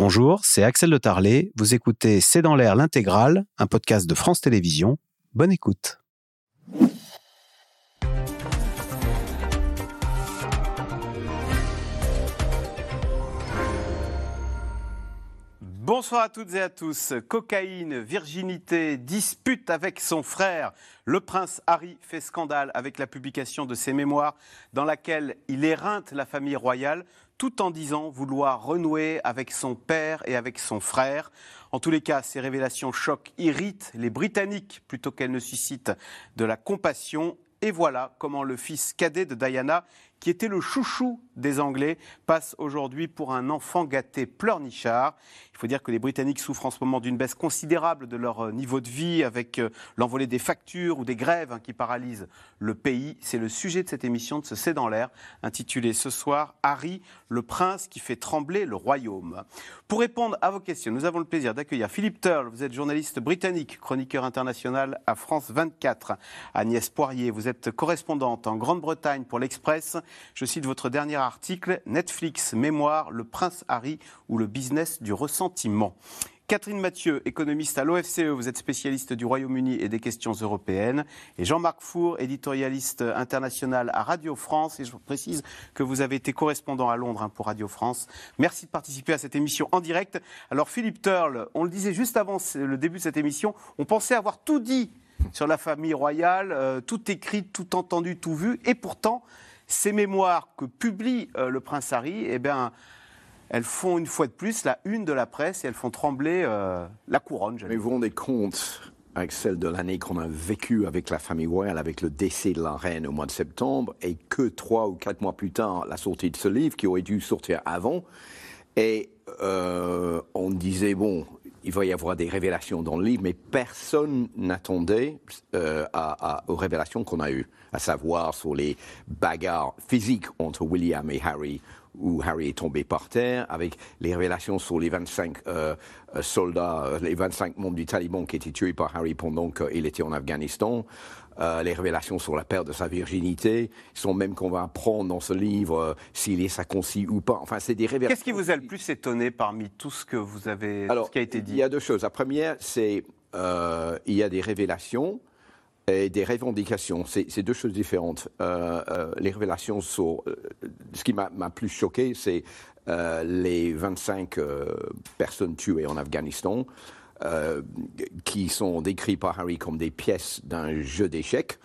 Bonjour, c'est Axel de Tarlet. Vous écoutez C'est dans l'air l'intégrale, un podcast de France Télévisions. Bonne écoute. Bonsoir à toutes et à tous. Cocaïne, virginité, dispute avec son frère. Le prince Harry fait scandale avec la publication de ses mémoires dans laquelle il éreinte la famille royale tout en disant vouloir renouer avec son père et avec son frère. En tous les cas, ces révélations choquent, irritent les Britanniques plutôt qu'elles ne suscitent de la compassion. Et voilà comment le fils cadet de Diana qui était le chouchou des Anglais, passe aujourd'hui pour un enfant gâté pleurnichard. Il faut dire que les Britanniques souffrent en ce moment d'une baisse considérable de leur euh, niveau de vie avec euh, l'envolée des factures ou des grèves hein, qui paralysent le pays. C'est le sujet de cette émission de ce C'est dans l'air, intitulée ce soir Harry, le prince qui fait trembler le royaume. Pour répondre à vos questions, nous avons le plaisir d'accueillir Philippe Turle. Vous êtes journaliste britannique, chroniqueur international à France 24. Agnès Poirier, vous êtes correspondante en Grande-Bretagne pour l'Express. Je cite votre dernier article, Netflix, Mémoire, le prince Harry ou le business du ressentiment. Catherine Mathieu, économiste à l'OFCE, vous êtes spécialiste du Royaume-Uni et des questions européennes. Et Jean-Marc Four, éditorialiste international à Radio France. Et je précise que vous avez été correspondant à Londres hein, pour Radio France. Merci de participer à cette émission en direct. Alors Philippe Turle, on le disait juste avant le début de cette émission, on pensait avoir tout dit sur la famille royale, euh, tout écrit, tout entendu, tout vu. Et pourtant, ces mémoires que publie euh, le prince Harry, eh bien, elles font une fois de plus la une de la presse et elles font trembler euh, la couronne. Mais vous vous rendez compte avec celle de l'année qu'on a vécue avec la famille royale, avec le décès de la reine au mois de septembre, et que trois ou quatre mois plus tard, la sortie de ce livre qui aurait dû sortir avant. Et euh, on disait, bon, il va y avoir des révélations dans le livre, mais personne n'attendait aux révélations qu'on a eues à savoir sur les bagarres physiques entre William et Harry, où Harry est tombé par terre, avec les révélations sur les 25 euh, euh, soldats, euh, les 25 membres du Taliban qui étaient tués par Harry pendant qu'il était en Afghanistan. Les révélations sur la perte de sa virginité, sont même qu'on va apprendre dans ce livre s'il est circoncis ou pas. Enfin, c'est des révélations. Qu'est-ce qui vous a le plus étonné parmi tout ce que vous avez, Alors, ce qui a été dit Il y a deux choses. La première, c'est il y a des révélations et des revendications. C'est deux choses différentes. Euh, euh, les révélations sur. Euh, ce qui m'a plus choqué, c'est les 25 personnes tuées en Afghanistan, qui sont décrites par Harry comme des pièces d'un jeu d'échecs.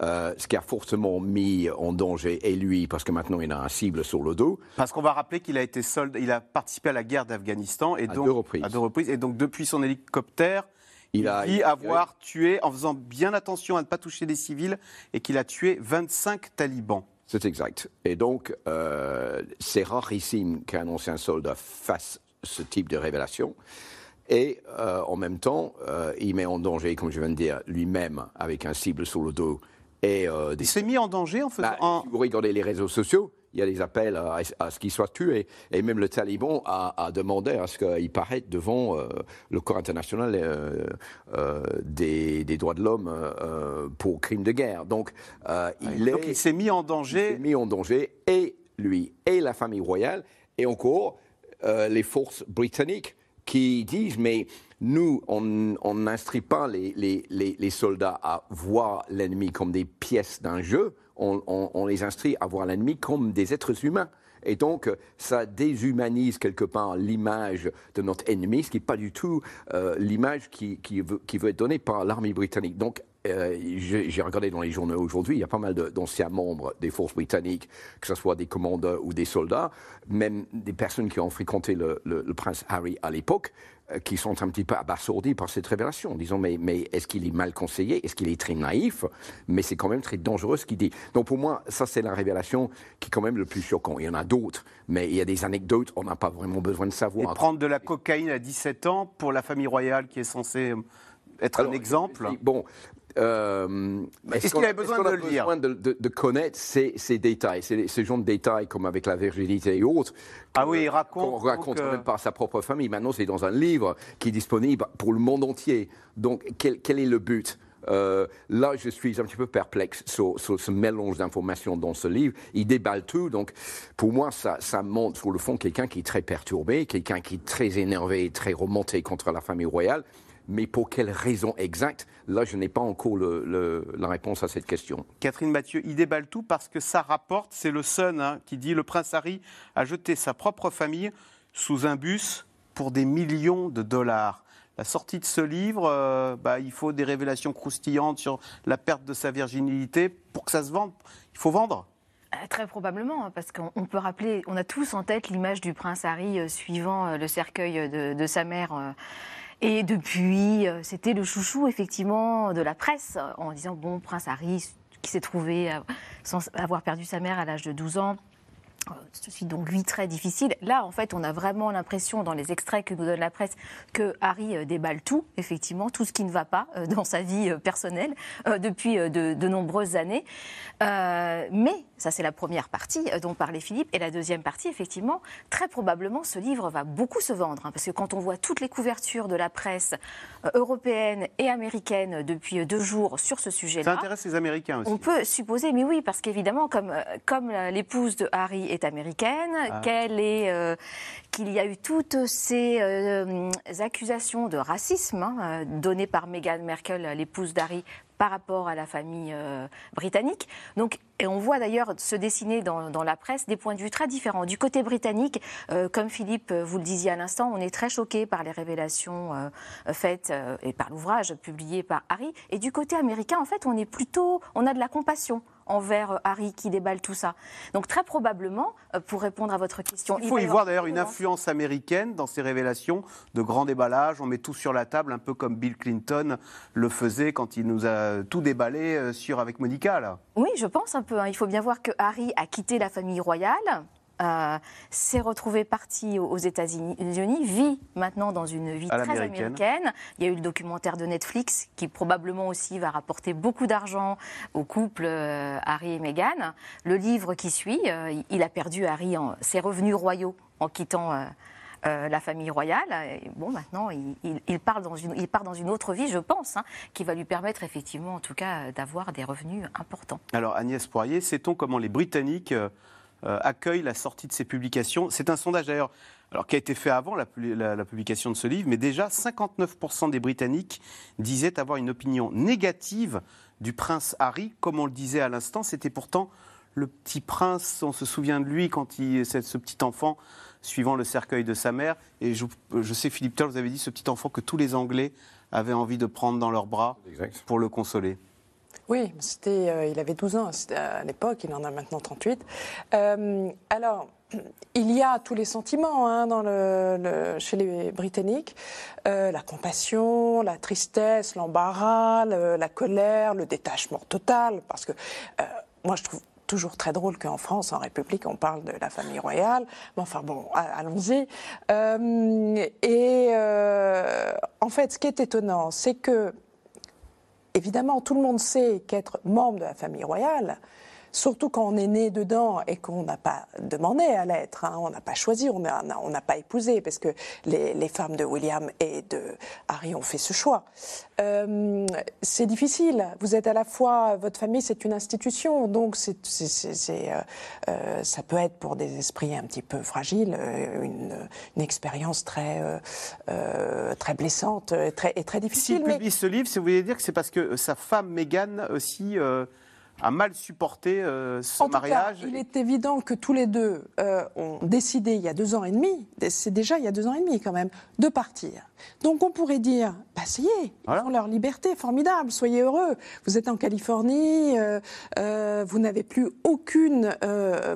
ce qui a fortement mis en danger et lui, parce que maintenant il a un cible sur le dos. Parce qu'on va rappeler qu'il a été soldat, il a participé à la guerre d'Afghanistan et donc à deux reprises. Et donc depuis son hélicoptère, il, a dit avoir tué, en faisant bien attention à ne pas toucher des civils, et qu'il a tué 25 talibans. C'est exact. Et donc, euh, c'est rarissime qu'un ancien soldat fasse ce type de révélation. Et euh, en même temps, euh, il met en danger, comme je viens de dire, lui-même avec un cible sur le dos. Et, Il s'est mis en danger en faisant. Bah, si vous regardez les réseaux sociaux, il y a des appels à, ce qu'il soit tué. Et même le Taliban a, demandé à ce qu'il paraisse devant euh, le corps international euh, euh, des, droits de l'homme pour crimes de guerre. Donc, il, il s'est mis en danger. Il s'est mis en danger, et lui, et la famille royale, et encore les forces britanniques qui disent, mais nous, on n'instruit pas les, les soldats à voir l'ennemi comme des pièces d'un jeu on, les instruit à voir l'ennemi comme des êtres humains. Et donc, ça déshumanise quelque part l'image de notre ennemi, ce qui n'est pas du tout euh, l'image qui, veut, être donnée par l'armée britannique. Donc, j'ai regardé dans les journaux aujourd'hui, il y a pas mal d'anciens membres des forces britanniques, que ce soit des commandeurs ou des soldats, même des personnes qui ont fréquenté le prince Harry à l'époque, euh, qui sont un petit peu abasourdis par cette révélation, disons mais, mais est-ce qu'il est mal conseillé, est-ce qu'il est très naïf, mais c'est quand même très dangereux ce qu'il dit. Donc pour moi, ça c'est la révélation qui est quand même le plus choquant. Il y en a d'autres, mais il y a des anecdotes, on n'a pas vraiment besoin de savoir. Et prendre de la cocaïne à 17 ans pour la famille royale qui est censée être un exemple? Bon, euh, Est-ce qu'il avait besoin de le dire besoin de, de, connaître ces, ces détails, ces, ces, genres de détails comme avec la virginité et autres. Ah oui, il raconte. On raconte même par sa propre famille. Maintenant, c'est dans un livre qui est disponible pour le monde entier. Donc, quel, quel est le but? Euh, là, je suis un petit peu perplexe sur, sur ce mélange d'informations dans ce livre. Il déballe tout, donc pour moi, ça, ça montre sur le fond quelqu'un qui est très perturbé, quelqu'un qui est très énervé, très remonté contre la famille royale. Mais pour quelle raison exacte Là, je n'ai pas encore le- le- la réponse à cette question. Catherine Mathieu, il déballe tout parce que ça rapporte, c'est le Sun hein, qui dit le prince Harry a jeté sa propre famille sous un bus pour des millions de dollars. La sortie de ce livre, euh, bah, il faut des révélations croustillantes sur la perte de sa virginité pour que ça se vende. Il faut vendre. Euh, Très probablement, hein, parce qu'on on peut rappeler, on a tous en tête l'image du prince Harry euh, suivant le cercueil de, de sa mère. Et depuis, euh, c'était le chouchou, effectivement, de la presse, euh, en disant, bon, prince Harry, qui s'est trouvé euh, sans avoir perdu sa mère à l'âge de 12 ans, Ceci donc lui très difficile. Là, en fait, on a vraiment l'impression dans les extraits que nous donne la presse que Harry déballe tout, effectivement, tout ce qui ne va pas dans sa vie personnelle depuis de, nombreuses années. Mais ça, c'est la première partie euh, dont parlait Philippe, et la deuxième partie, effectivement, très probablement, ce livre va beaucoup se vendre, hein, parce que quand on voit toutes les couvertures de la presse euh, européenne et américaine depuis euh, deux jours sur ce Ça sujet-là. intéresse les Américains aussi. On peut supposer, mais oui, parce qu'évidemment, comme, l'épouse de Harry est américaine, Ah. qu'elle est, euh, qu'il y a eu toutes ces euh, accusations de racisme hein, données par Meghan Merkel, l'épouse d'Harry, par rapport à la famille euh, britannique. Donc, et on voit d'ailleurs se dessiner dans, la presse des points de vue très différents. Du côté britannique, euh, comme Philippe, euh, vous le disiez à l'instant, on est très choqué par les révélations faites et par l'ouvrage publié par Harry. Et du côté américain, en fait, on est plutôt, on a de la compassion envers euh, Harry qui déballe tout ça. Donc très probablement, euh, pour répondre à votre question, Il faut y voir d'ailleurs une influence américaine dans ces révélations de grand déballage. On met tout sur la table, un peu comme Bill Clinton le faisait quand il nous a tout déballé euh, sur avec Monica. Là. Oui, je pense un peu. hein. Il faut bien voir que Harry a quitté la famille royale. Euh, s'est retrouvé parti aux États-Unis, vit maintenant dans une vie très américaine. Il y a eu le documentaire de Netflix qui probablement aussi va rapporter beaucoup d'argent au couple euh, Harry et Meghan. Le livre qui suit, euh, il a perdu Harry en, ses revenus royaux en quittant euh, la famille royale. Et bon, maintenant, il, il- il part dans une, il part dans une autre vie, je pense, hein, qui va lui permettre effectivement, en tout cas, d'avoir des revenus importants. Alors Agnès Poirier, sait-on comment les Britanniques euh, accueillent la sortie de ces publications C'est un sondage d'ailleurs alors, qui a été fait avant la, pu- la- la publication de ce livre, mais déjà 59% des Britanniques disaient avoir une opinion négative du prince Harry. Comme on le disait à l'instant, c'était pourtant le petit prince, on se souvient de lui quand il, ce petit enfant suivant le cercueil de sa mère. Et je, je sais, Philippe Toll, vous avez dit ce petit enfant que tous les Anglais avaient envie de prendre dans leurs bras Exact. pour le consoler. Oui, c'était, euh, il avait 12 ans à l'époque, il en a maintenant 38. Euh, alors, il y a tous les sentiments hein, dans le, le- chez les Britanniques. Euh, la compassion, la tristesse, l'embarras, le- la colère, le détachement total. Parce que euh, moi, je trouve toujours très drôle qu'en France, en République, on parle de la famille royale. Mais enfin bon, allons-y. Euh, et euh, en fait, ce qui est étonnant, c'est que évidemment, tout le monde sait qu'être membre de la famille royale, surtout quand on est né dedans et qu'on n'a pas demandé à l'être, hein, on n'a pas choisi, on n'a on n'a pas épousé, parce que les, les femmes de William et de Harry ont fait ce choix. Euh, c'est difficile. Vous êtes à la fois, votre famille, c'est une institution, donc c'est, euh, euh, ça peut être pour des esprits un petit peu fragiles une, une expérience très, euh, très blessante et très, et très S'il difficile. mais- publie ce livre, ça voulait dire que c'est parce que sa femme Meghan aussi a mal supporté euh, ce En tout cas, mariage. il est évident que tous les deux euh, ont décidé il y a deux ans et demi, c'est déjà il y a deux ans et demi quand même, de partir. Donc on pourrait dire, bah ça y est, ils Voilà. ont leur liberté, formidable, soyez heureux. Vous êtes en Californie, euh, euh, vous n'avez plus aucune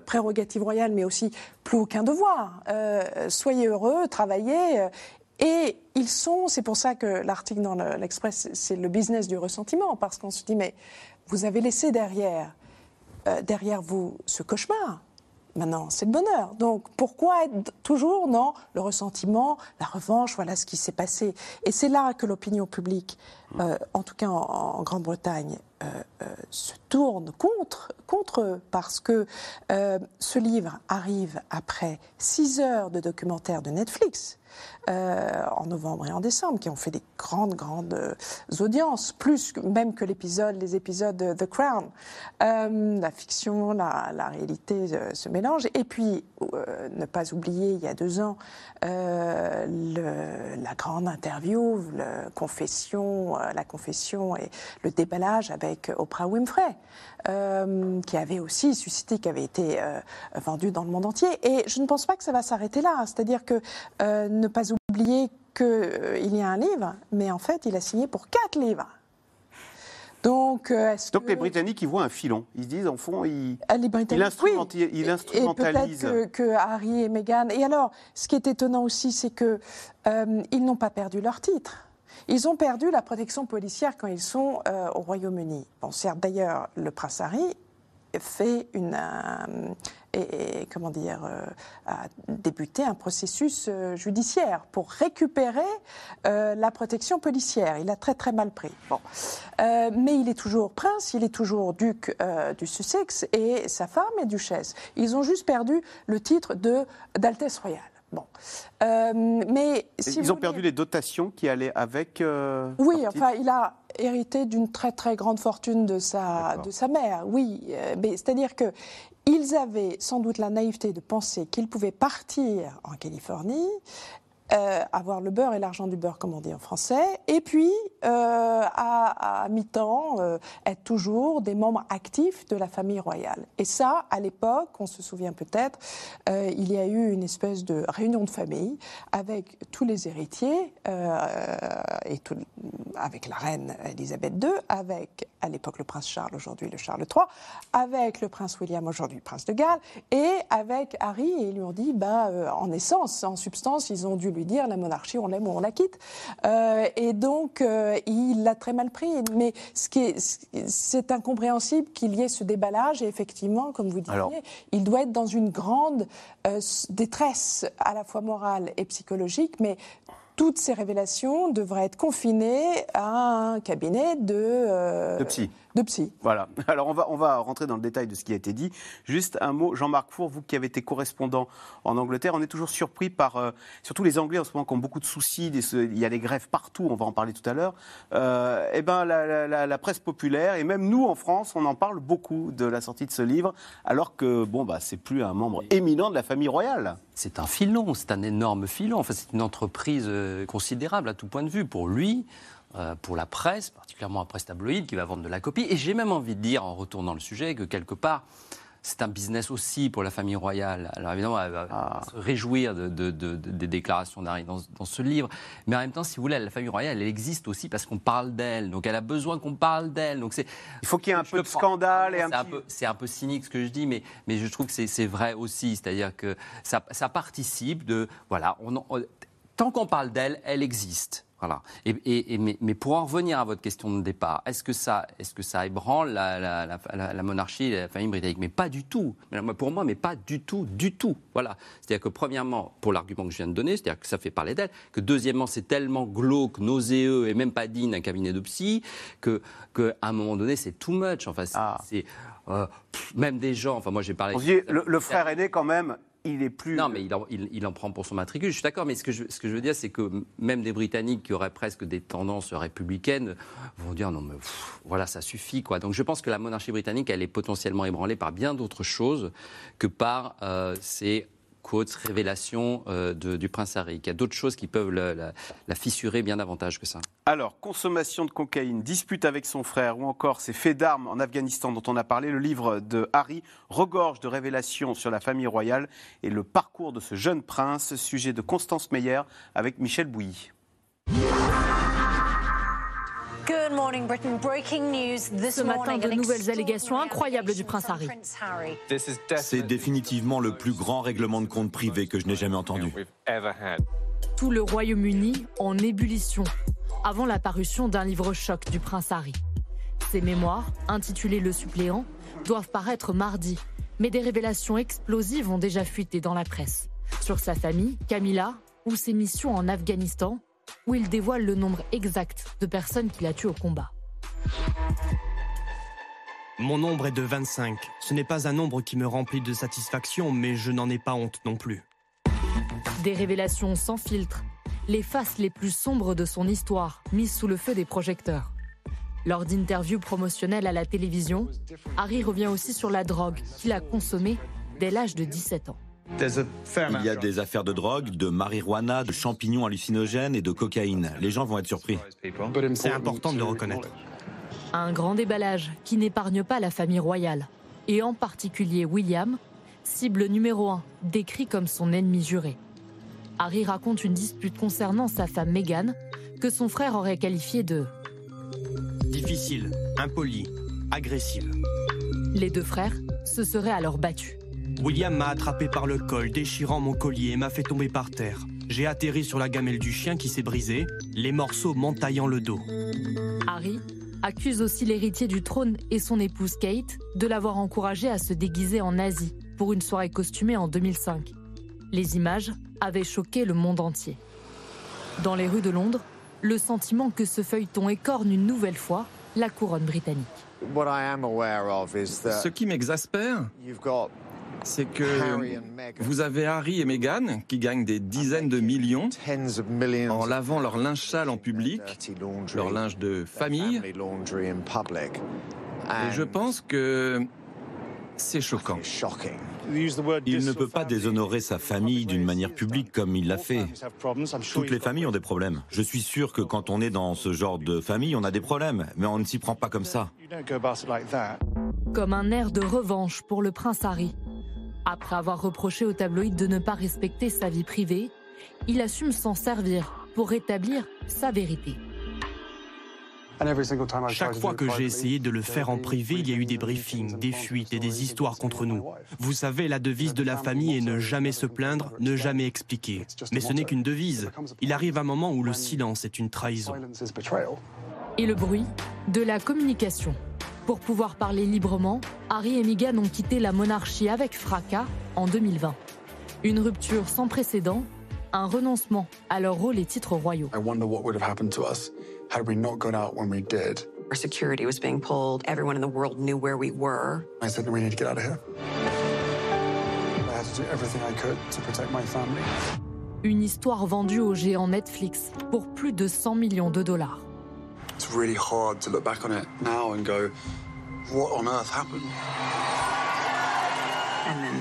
prérogative royale, mais aussi plus aucun devoir. Soyez heureux, travaillez. et ils sont, c'est pour ça que l'article dans le- l'Express, c'est le business du ressentiment, parce qu'on se dit, mais vous avez laissé derrière euh, derrière vous ce cauchemar. Maintenant, c'est le bonheur. Donc, pourquoi toujours dans le ressentiment, la revanche, voilà ce qui s'est passé Et c'est là que l'opinion publique, euh, en tout cas en, Grande-Bretagne, euh, se tourne contre, contre eux, parce que ce livre arrive après six heures de documentaire de Netflix. En novembre et en décembre, qui ont fait des grandes, grandes audiences, plus même que l'épisode, les épisodes de The Crown. la fiction, la, la réalité se mélangent. Et puis, ne pas oublier, il y a deux ans, la grande interview, le confession, la confession et le déballage avec Oprah Winfrey. Euh, qui avait aussi suscité, qui avait été euh, vendu dans le monde entier. Et je ne pense pas que ça va s'arrêter là. C'est-à-dire que euh, ne pas oublier qu'il y a un livre, mais en fait, il a signé pour quatre livres. Donc, Donc les Britanniques, ils voient un filon. Ils se disent, en fond, ils, les Britanniques, oui. ils instrumentalisent. Et, peut-être que, Harry et Meghan. Et alors, ce qui est étonnant aussi, c'est qu'ils n'ont pas perdu leur titre. Ils ont perdu la protection policière quand ils sont euh, au Royaume-Uni. Bon, certes, d'ailleurs, le prince Harry fait une. Euh, et, comment dire, euh, a débuté un processus judiciaire pour récupérer la protection policière. Il a très très mal pris. Bon. mais il est toujours prince, il est toujours duc du Sussex et sa femme est duchesse. Ils ont juste perdu le titre de d'Altesse royale. Bon. Euh, mais si Ils ont perdu les dotations qui allaient avec. Euh, oui, enfin, il a hérité d'une très très grande fortune de sa, de sa mère, oui. Euh, mais c'est-à-dire que. Ils avaient sans doute la naïveté de penser qu'ils pouvaient partir en Californie euh, avoir le beurre et l'argent du beurre, comme on dit en français, et puis euh, à, mi-temps euh, être toujours des membres actifs de la famille royale. Et ça, à l'époque, on se souvient peut-être, il y a eu une espèce de réunion de famille avec tous les héritiers et avec la reine Elisabeth II, avec à l'époque le prince Charles, aujourd'hui le Charles III, avec le prince William, aujourd'hui prince de Galles, et avec Harry, et ils lui ont dit, bah, en essence, en substance, ils ont dû lui dire la monarchie, on l'aime ou on la quitte. Euh, et donc, euh, il l'a très mal pris. Mais ce qui est, c'est incompréhensible qu'il y ait ce déballage. Et effectivement, comme vous disiez, il doit être dans une grande euh, détresse, à la fois morale et psychologique. Mais toutes ces révélations devraient être confinées à un cabinet de, de psy de psy. Voilà. Alors on va, on va rentrer dans le détail de ce qui a été dit. Juste un mot, Jean-Marc Four, vous qui avez été correspondant en Angleterre, on est toujours surpris par, euh, surtout les Anglais en ce moment qui ont beaucoup de soucis, il y a des grèves partout, on va en parler tout à l'heure. Euh, eh ben la, la, presse populaire et même nous en France, on en parle beaucoup de la sortie de ce livre, alors que bon bah c'est plus un membre éminent de la famille royale. C'est un filon, c'est un énorme filon. Enfin, c'est une entreprise euh, considérable à tout point de vue pour lui. Euh, pour la presse, particulièrement un presse tabloïd qui va vendre de la copie. Et j'ai même envie de dire, en retournant le sujet, que quelque part, c'est un business aussi pour la famille royale. Alors évidemment, elle va ah. se réjouir de, des déclarations d'Harry dans, ce livre. Mais en même temps, si vous voulez, la famille royale, elle existe aussi parce qu'on parle d'elle. Donc elle a besoin qu'on parle d'elle. Donc c'est. Il faut qu'il y ait un peu de scandale et un, petit... C'est un peu cynique ce que je dis, mais, mais je trouve que c'est vrai aussi. C'est-à-dire que ça, ça, participe de. Voilà, on, tant qu'on parle d'elle, elle existe. Voilà. Et, mais, pour en revenir à votre question de départ, est-ce que ça, est-ce que ça ébranle la, monarchie et la famille britannique? Mais pas du tout. Pour moi, mais pas du tout, du tout. Voilà. C'est-à-dire que premièrement, pour l'argument que je viens de donner, c'est-à-dire que ça fait parler d'elle, que deuxièmement, c'est tellement glauque, nauséeux et même pas digne d'un cabinet de psy que, qu'à un moment donné, c'est too much. Enfin, c'est, ah. euh, même des gens. Enfin, moi, j'ai parlé. le, le frère aîné, quand même, il. Non, mais il en, prend pour son matricule. Je suis d'accord, mais ce que je, ce que je veux dire, c'est que même des Britanniques qui auraient presque des tendances républicaines vont dire non, mais voilà, ça suffit, quoi. Donc je pense que la monarchie britannique, elle est potentiellement ébranlée par bien d'autres choses que par euh, ces quotes, révélations euh, du prince Harry. Il y a d'autres choses qui peuvent la, fissurer bien davantage que ça. Alors, consommation de cocaïne, dispute avec son frère ou encore ces faits d'armes en Afghanistan dont on a parlé, le livre de Harry regorge de révélations sur la famille royale et le parcours de ce jeune prince, sujet de Constance Meyer avec Michel Bouilly. Ce matin, de nouvelles allégations incroyables du prince Harry. C'est définitivement le plus grand règlement de compte privé que je n'ai jamais entendu. Tout le Royaume-Uni en ébullition avant la parution d'un livre choc du prince Harry. Ses mémoires, intitulées Le suppléant, doivent paraître mardi, mais des révélations explosives ont déjà fuité dans la presse. Sur sa famille, Camilla, ou ses missions en Afghanistan, où il dévoile le nombre exact de personnes qu'il a tuées au combat. Mon nombre est de 25. Ce n'est pas un nombre qui me remplit de satisfaction, mais je n'en ai pas honte non plus. Des révélations sans filtre, les faces les plus sombres de son histoire mises sous le feu des projecteurs. Lors d'interviews promotionnelles à la télévision, Harry revient aussi sur la drogue qu'il a consommée dès l'âge de 17 ans. Il y a des affaires de drogue, de marijuana, de champignons hallucinogènes et de cocaïne. Les gens vont être surpris. C'est important de le reconnaître. Un grand déballage qui n'épargne pas la famille royale, et en particulier William, cible numéro un, décrit comme son ennemi juré. Harry raconte une dispute concernant sa femme Meghan, que son frère aurait qualifiée de Difficile, impoli, agressive. Les deux frères se seraient alors battus. William m'a attrapé par le col, déchirant mon collier et m'a fait tomber par terre. J'ai atterri sur la gamelle du chien qui s'est brisée, les morceaux m'entaillant le dos. Harry accuse aussi l'héritier du trône et son épouse Kate de l'avoir encouragé à se déguiser en Asie pour une soirée costumée en 2005. Les images avaient choqué le monde entier. Dans les rues de Londres, le sentiment que ce feuilleton écorne une nouvelle fois la couronne britannique. Ce qui m'exaspère, c'est que vous avez Harry et Meghan qui gagnent des dizaines de millions en lavant leur linge sale en public, leur linge de famille. Et je pense que c'est choquant. Il ne peut pas déshonorer sa famille d'une manière publique comme il l'a fait. Toutes les familles ont des problèmes. Je suis sûr que quand on est dans ce genre de famille, on a des problèmes, mais on ne s'y prend pas comme ça. Comme un air de revanche pour le prince Harry. Après avoir reproché au tabloïd de ne pas respecter sa vie privée, il assume s'en servir pour rétablir sa vérité. Chaque fois que j'ai essayé de le faire en privé, il y a eu des briefings, des fuites et des histoires contre nous. Vous savez, la devise de la famille est ne jamais se plaindre, ne jamais expliquer. Mais ce n'est qu'une devise. Il arrive un moment où le silence est une trahison. Et le bruit de la communication. Pour pouvoir parler librement, Harry et Meghan ont quitté la monarchie avec fracas en 2020. Une rupture sans précédent, un renoncement à leur rôle et titres royaux. had we not got out when we did. Our security was being pulled. Everyone in the world knew where we were. I said, we need to get out of here. I had to do everything I could to protect my family. Une histoire vendue au géant Netflix pour plus de 100 millions de dollars. It's really hard to look back on it now and go, what on earth happened? And then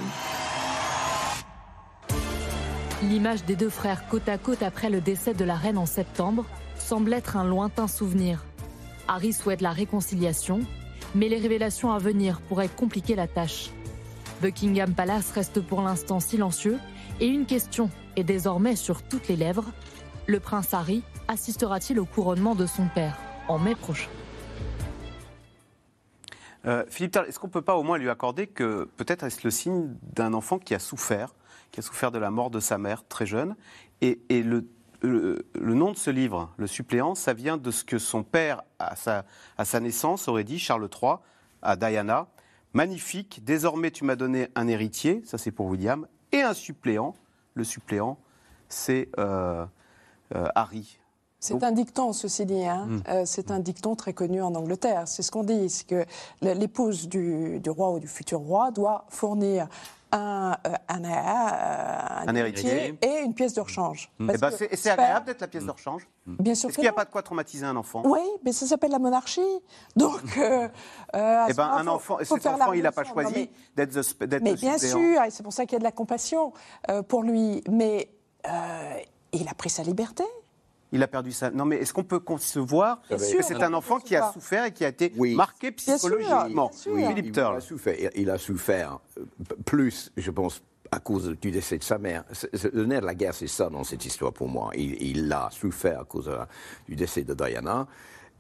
L'image des deux frères côte à côte après le décès de la reine en septembre semble être un lointain souvenir. Harry souhaite la réconciliation, mais les révélations à venir pourraient compliquer la tâche. Buckingham Palace reste pour l'instant silencieux et une question est désormais sur toutes les lèvres. Le prince Harry assistera-t-il au couronnement de son père? En mai prochain Euh, Philippe est-ce qu'on ne peut pas au moins lui accorder que peut-être est-ce le signe d'un enfant qui a souffert, qui a souffert de la mort de sa mère très jeune Et, le, nom de ce livre, Le suppléant, ça vient de ce que son père, à sa, à sa naissance, aurait dit, Charles III, à Diana. Magnifique, désormais tu m'as donné un héritier, ça c'est pour William, et un suppléant. Le suppléant, c'est euh, euh, Harry. C'est un dicton, ceci dit. hein. Mm. Euh, c'est un dicton très connu en Angleterre. C'est ce qu'on dit, c'est que l'épouse du, du roi ou du futur roi doit fournir un, euh, un, euh, un Un héritier héritier. et une pièce de rechange. Eh ben, c'est et c'est agréable d'être la pièce de rechange. Bien sûr Est-ce qu'il n'y a non. pas de quoi traumatiser un enfant? Oui, mais ça s'appelle la monarchie. Donc, euh, euh, Eh ben, un faut- enfant, faut cet enfant, il n'a pas choisi mais- d'être Mais le bien sûr, et c'est pour ça qu'il y a de la compassion euh, pour lui. Mais euh, il a pris sa liberté. Il a perdu sa. Non, mais est-ce qu'on peut concevoir que c'est un enfant qui a souffert et qui a été Oui. marqué Bien sûr, psychologiquement? bien sûr. Oui, Philippe il, Turle. a souffert. Il, il a souffert plus, je pense, à cause du décès de sa mère. Le nerf de la guerre, c'est ça dans cette histoire pour moi. Il, il a souffert à cause du décès de Diana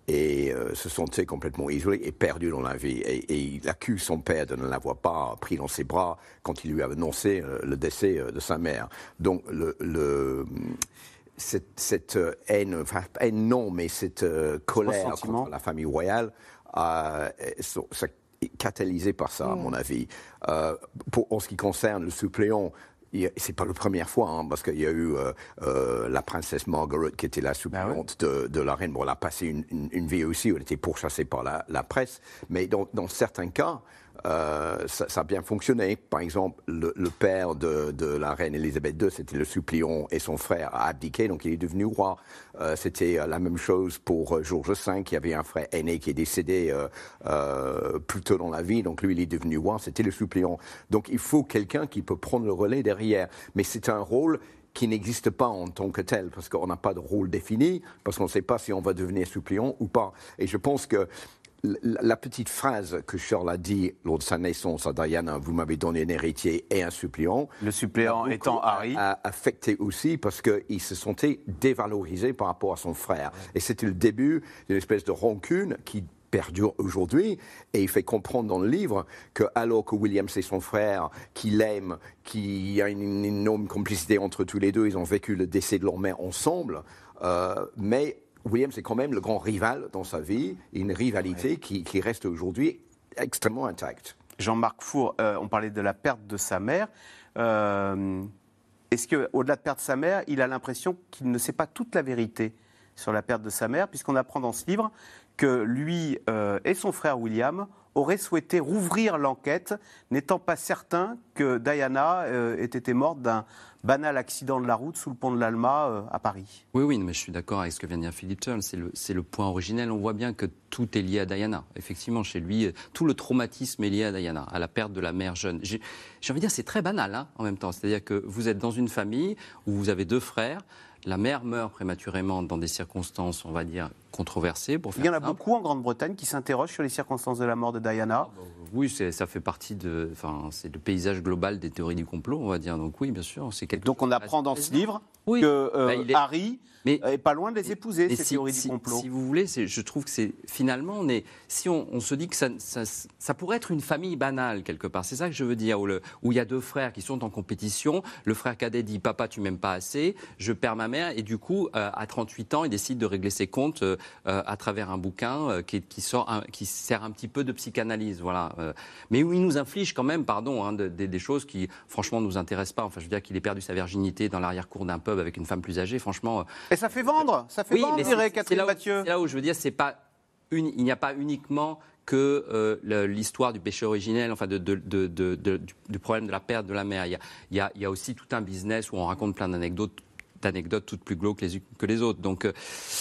et euh, se sentait complètement isolé et perdu dans la vie. Et, et il accuse son père de ne l'avoir pas pris dans ses bras quand il lui a annoncé euh, le décès euh, de sa mère. Donc le, le- cette, cette, euh, haine, enfin haine non, mais cette euh, colère contre la famille royale, euh, sont- ça est catalysé par ça, à mon avis. Euh, pour, en ce qui concerne le suppléant, c'est pas la première fois, hein, parce qu'il y a eu euh, euh, la princesse Margaret qui était la suppléante de, de la reine. Bon, elle a passé une, une- une vie aussi où elle était pourchassée par la, la presse, mais dans, dans certains cas, euh, ça, a bien fonctionné. Par exemple, le, père de, la reine Elisabeth II, c'était le suppléant et son frère a abdiqué, donc il est devenu roi. Euh, c'était la même chose pour Georges V, qui avait un frère aîné qui est décédé euh, euh, plus tôt dans la vie, donc lui il est devenu roi, c'était le suppléant. Donc il faut quelqu'un qui peut prendre le relais derrière. Mais c'est un rôle qui n'existe pas en tant que tel, parce qu'on n'a pas de rôle défini, parce qu'on ne sait pas si on va devenir suppléant ou pas. Et je pense que la petite phrase que Charles a dit lors de sa naissance à Diana, vous m'avez donné un héritier et un suppléant. Le suppléant étant Harry. A affecté aussi parce qu'il se sentait dévalorisé par rapport à son frère. Et c'était le début d'une espèce de rancune qui perdure aujourd'hui. Et il fait comprendre dans le livre que, alors que William, c'est son frère, qu'il aime, qu'il y a une, énorme complicité entre tous les deux, ils ont vécu le décès de leur mère ensemble, euh, mais William, c'est quand même le grand rival dans sa vie, une rivalité qui, qui, reste aujourd'hui extrêmement intacte. Jean-Marc Four, euh, on parlait de la perte de sa mère. Euh, Est-ce qu'au-delà de perdre sa mère, il a l'impression qu'il ne sait pas toute la vérité sur la perte de sa mère, puisqu'on apprend dans ce livre que lui euh, et son frère William auraient souhaité rouvrir l'enquête, n'étant pas certains que Diana euh, ait été morte d'un banal accident de la route sous le pont de l'Alma euh, à Paris. Oui, oui, mais je suis d'accord avec ce que vient de dire Philippe Turn. C'est le, le, point originel. On voit bien que tout est lié à Diana. Effectivement, chez lui, tout le traumatisme est lié à Diana, à la perte de la mère jeune. J'ai envie de dire, c'est très banal hein, en même temps. C'est-à-dire que vous êtes dans une famille où vous avez deux frères. La mère meurt prématurément dans des circonstances, on va dire, controversées. Pour Il y en a beaucoup en Grande-Bretagne qui s'interrogent sur les circonstances de la mort de Diana. Ah bah, oui, ça fait partie de, enfin, c'est le paysage global des théories du complot, on va dire. Donc oui, bien sûr, c'est quelque. Donc on apprend dans ce livre oui. que euh, bah, Harry mais, est pas loin de les épouser, ces si, théories si, du complot. Si vous voulez, je trouve que c'est finalement, on est, si on, on se dit que ça, ça, ça, pourrait être une famille banale quelque part, c'est ça que je veux dire, où, le, où il y a deux frères qui sont en compétition, le frère cadet dit papa tu m'aimes pas assez, je perds ma mère et du coup euh, à 38 ans il décide de régler ses comptes euh, à travers un bouquin qui, qui, sort, un, qui sert un petit peu de psychanalyse, voilà. Mais où il nous inflige quand même, pardon, hein, de, de, des choses qui franchement nous intéressent pas. Enfin, je veux dire qu'il ait perdu sa virginité dans l'arrière-cour d'un pub avec une femme plus âgée, franchement. Et ça fait vendre, ça fait oui, vendre, mais dirait Catherine là où, Mathieu. là où je veux dire, c'est pas une, il n'y a pas uniquement que euh, l'histoire du péché originel, enfin de, de, de, du problème de la perte de la mère. Il y, a, il, y a, il y a aussi tout un business où on raconte plein d'anecdotes d'anecdotes toutes plus glauques que les, que les autres. Donc,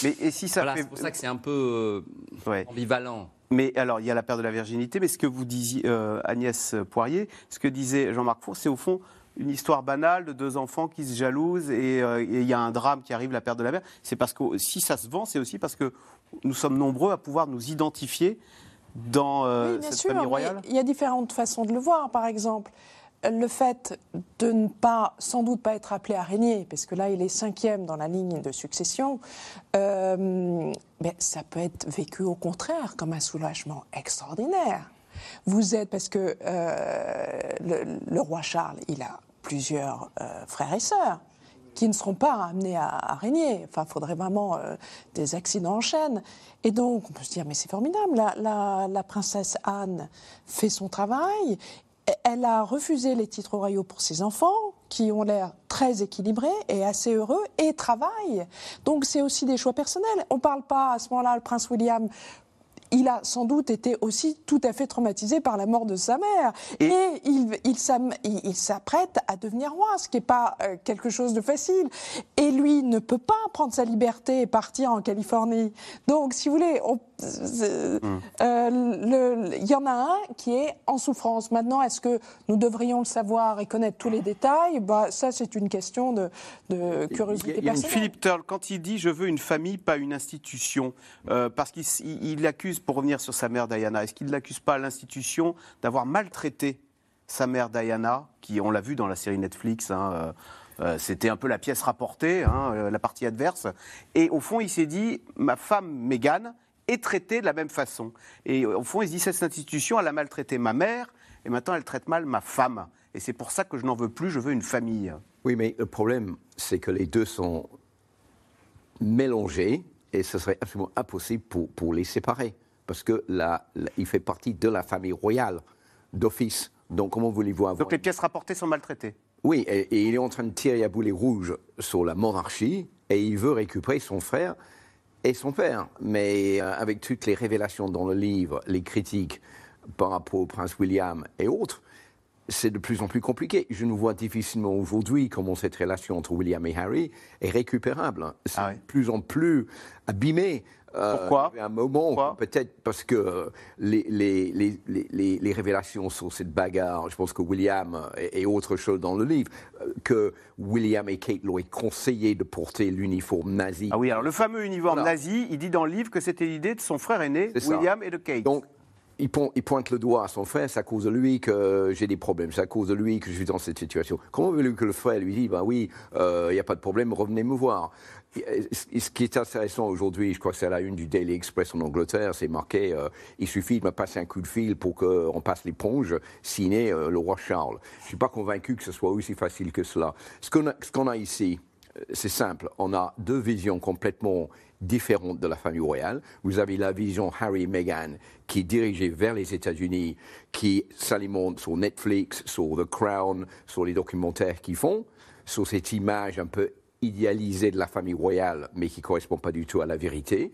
mais et si ça voilà, fait... c'est pour ça que c'est un peu euh, ouais. ambivalent. Mais alors, il y a la perte de la virginité, mais ce que vous disiez, euh, Agnès Poirier, ce que disait Jean-Marc Four, c'est au fond une histoire banale de deux enfants qui se jalousent et il euh, y a un drame qui arrive, la perte de la mère. C'est parce que si ça se vend, c'est aussi parce que nous sommes nombreux à pouvoir nous identifier dans euh, oui, cette sûr, famille royale. Il y a différentes façons de le voir. Par exemple, le fait de ne pas, sans doute pas être appelé à régner, parce que là, il est cinquième dans la ligne de succession, euh, ben, ça peut être vécu au contraire comme un soulagement extraordinaire. Vous êtes, parce que euh, le, roi Charles, il a plusieurs euh, frères et sœurs qui ne seront pas amenés à, régner. Enfin, il faudrait vraiment euh, des accidents en chaîne. Et donc, on peut se dire, mais c'est formidable, la, la princesse Anne fait son travail elle a refusé les titres royaux pour ses enfants, qui ont l'air très équilibrés et assez heureux, et travaillent. Donc c'est aussi des choix personnels. On ne parle pas à ce moment-là, le prince William il a sans doute été aussi tout à fait traumatisé par la mort de sa mère. Et, et il, il, il s'apprête à devenir roi, ce qui n'est pas euh, quelque chose de facile. Et lui ne peut pas prendre sa liberté et partir en Californie. Donc, si vous voulez, on, Hmm. euh, il y en a un qui est en souffrance. Maintenant, est-ce que nous devrions le savoir et connaître tous les détails? Bah, Ça, c'est une question de, de curiosité il y a, personnelle. Philippe Turl, quand il dit « je veux une famille, pas une institution euh, parce qu'il il accuse, pour revenir sur sa mère Diana, est-ce qu'il n'accuse pas l'institution d'avoir maltraité sa mère Diana, qui, on l'a vu dans la série Netflix, hein, euh, c'était un peu la pièce rapportée, hein, la partie adverse. Et au fond, il s'est dit, ma femme Meghan est traitée de la même façon. Et au fond, il se dit, cette institution, elle a maltraité ma mère, et maintenant elle traite mal ma femme. Et c'est pour ça que je n'en veux plus, je veux une famille. Oui, mais le problème, c'est que les deux sont mélangés, et ce serait absolument impossible pour, pour les séparer. Parce que il fait partie de la famille royale, d'office. Donc comment voulez-vous avoir... Donc les pièces rapportées sont maltraitées Oui, et, et, il est en train de tirer à boulet rouge sur la monarchie, et il veut récupérer son frère et son père. Mais euh, avec toutes les révélations dans le livre, les critiques, par rapport au prince William et autres, c'est de plus en plus compliqué. Je nous vois difficilement aujourd'hui comment cette relation entre William et Harry est récupérable. C'est Ah de plus en plus abîmé. Euh, Pourquoi il y avait un moment, peut-être parce que euh, les, les, les, les- les- les révélations sur cette bagarre, je pense que William euh, et, et autre chose dans le livre, euh, que William et Kate l'auraient conseillé de porter l'uniforme nazi. Ah oui, alors le fameux uniforme Voilà. nazi, il dit dans le livre que c'était l'idée de son frère aîné. William, et de Kate. Donc, il, pointe le doigt à son frère, c'est à cause de lui que j'ai des problèmes, c'est à cause de lui que je suis dans cette situation. Comment veut-il que le frère lui dise, bah oui, euh, il n'y a pas de problème, revenez me voir Ce qui est intéressant aujourd'hui, je crois que c'est à la une du Daily Express en Angleterre, c'est marqué, euh, il suffit de me passer un coup de fil pour qu'on passe l'éponge, signé euh, le roi Charles. Je ne suis pas convaincu que ce soit aussi facile que cela. Ce qu'on a, a ici, euh, c'est simple. On a deux visions complètement différentes de la famille royale. Vous avez la vision Harry et Meghan qui est dirigée vers les États-Unis, qui s'alimente sur Netflix, sur The Crown, sur les documentaires qu'ils font, sur cette image un peu idéalisée de la famille royale, mais qui ne correspond pas du tout à la vérité.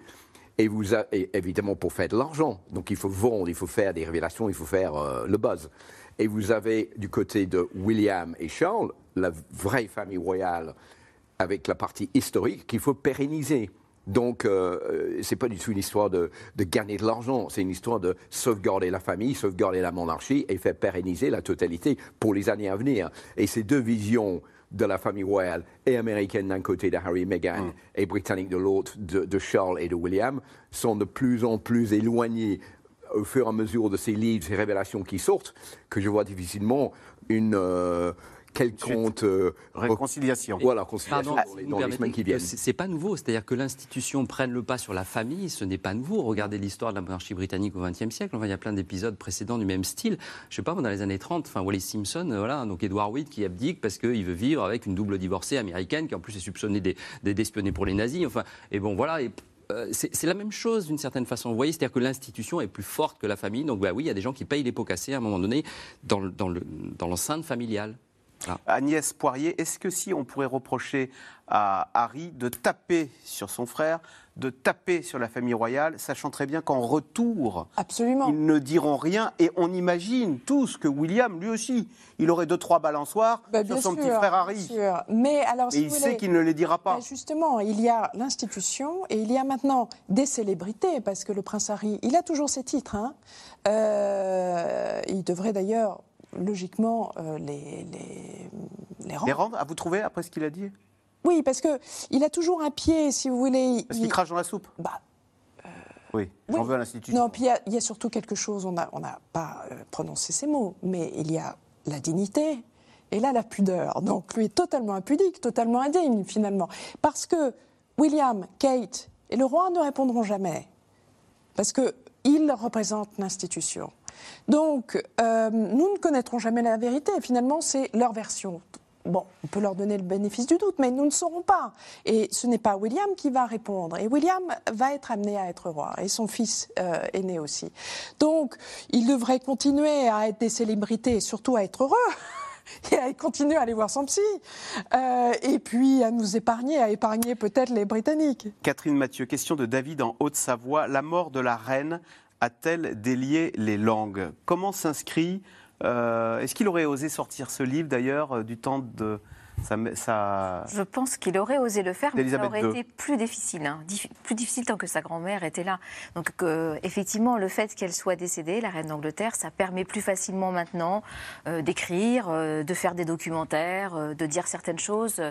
Et vous a- évidemment pour faire de l'argent. Donc il faut vendre, il faut faire des révélations, il faut faire euh, le buzz. Et vous avez du côté de William et Charles, la vraie famille royale, avec la partie historique qu'il faut pérenniser. Donc, euh, euh, c'est pas du tout une histoire de, de gagner de l'argent, c'est une histoire de sauvegarder la famille, sauvegarder la monarchie et faire pérenniser la totalité pour les années à venir. Et ces deux visions de la famille royale et américaine d'un côté de Harry et Meghan et britannique de l'autre de, de Charles et de William sont de plus en plus éloignées au fur et à mesure de ces livres, ces révélations qui sortent, que je vois difficilement une euh, quelconque euh, Réconciliation. voilà, conciliation Pardon, dans les, dans les semaines qui viennent. C'est pas nouveau, c'est-à-dire que l'institution prenne le pas sur la famille, ce n'est pas nouveau. Regardez l'histoire de la monarchie britannique au XXe siècle. Enfin, il y a plein d'épisodes précédents du même style. Je sais pas, dans les années 30, enfin, Wallis Simpson, euh, voilà, donc Edward White qui abdique parce qu'il veut vivre avec une double divorcée américaine qui en plus est soupçonnée des- des- d'espionner pour les nazis. Enfin, et bon, voilà. Et, euh, c'est la même chose d'une certaine façon. Vous voyez, c'est-à-dire que l'institution est plus forte que la famille. Donc, bah oui, il y a des gens qui payent les pots cassés à un moment donné dans le- dans le- dans l'enceinte familiale. Agnès Poirier, est-ce que si on pourrait reprocher à Harry de taper sur son frère, de taper sur la famille royale, sachant très bien qu'en retour, Absolument. ils ne diront rien et on imagine tous que William, lui aussi, il aurait deux, trois balançoires Bah, sur son sûr, petit frère Harry. sûr. Mais alors, si Et il sait qu'il ne les dira pas. Bah, justement, il y a l'institution et il y a maintenant des célébrités, parce que le prince Harry, il a toujours ses titres. hein. Euh, il devrait d'ailleurs, logiquement, euh, les, les, les rendre. Les rendre, à vous trouver, après ce qu'il a dit? Oui, parce que il a toujours un pied, si vous voulez. Parce il- qu'il crache dans la soupe Bah, Oui, j'en oui. veux à l'institution. Non, puis il y a- y, a surtout quelque chose, on n'a on n'a pas euh, prononcé ces mots, mais il y a la dignité et là la pudeur. Donc lui est totalement impudique, totalement indigne finalement. Parce que William, Kate et le roi ne répondront jamais. Parce qu'ils représentent l'institution. Donc euh, nous ne connaîtrons jamais la vérité. Finalement, c'est leur version. Bon, on peut leur donner le bénéfice du doute, mais nous ne saurons pas. Et ce n'est pas William qui va répondre. Et William va être amené à être roi, et son fils euh, aîné aussi. Donc, il devrait continuer à être des célébrités, et surtout à être heureux. Et à continuer à aller voir son psy. Euh, et puis à nous épargner, à épargner peut-être les Britanniques. Catherine Mathieu, question de David en Haute-Savoie. La mort de la reine a-t-elle délié les langues? Comment s'inscrit euh, Est-ce qu'il aurait osé sortir ce livre d'ailleurs euh, du temps de Je pense qu'il aurait osé le faire, mais ça aurait II. été plus difficile. hein. Dif- plus difficile tant que sa grand-mère était là. Donc, euh, effectivement, le fait qu'elle soit décédée, la reine d'Angleterre, ça permet plus facilement maintenant euh, d'écrire, euh, de faire des documentaires, de dire certaines choses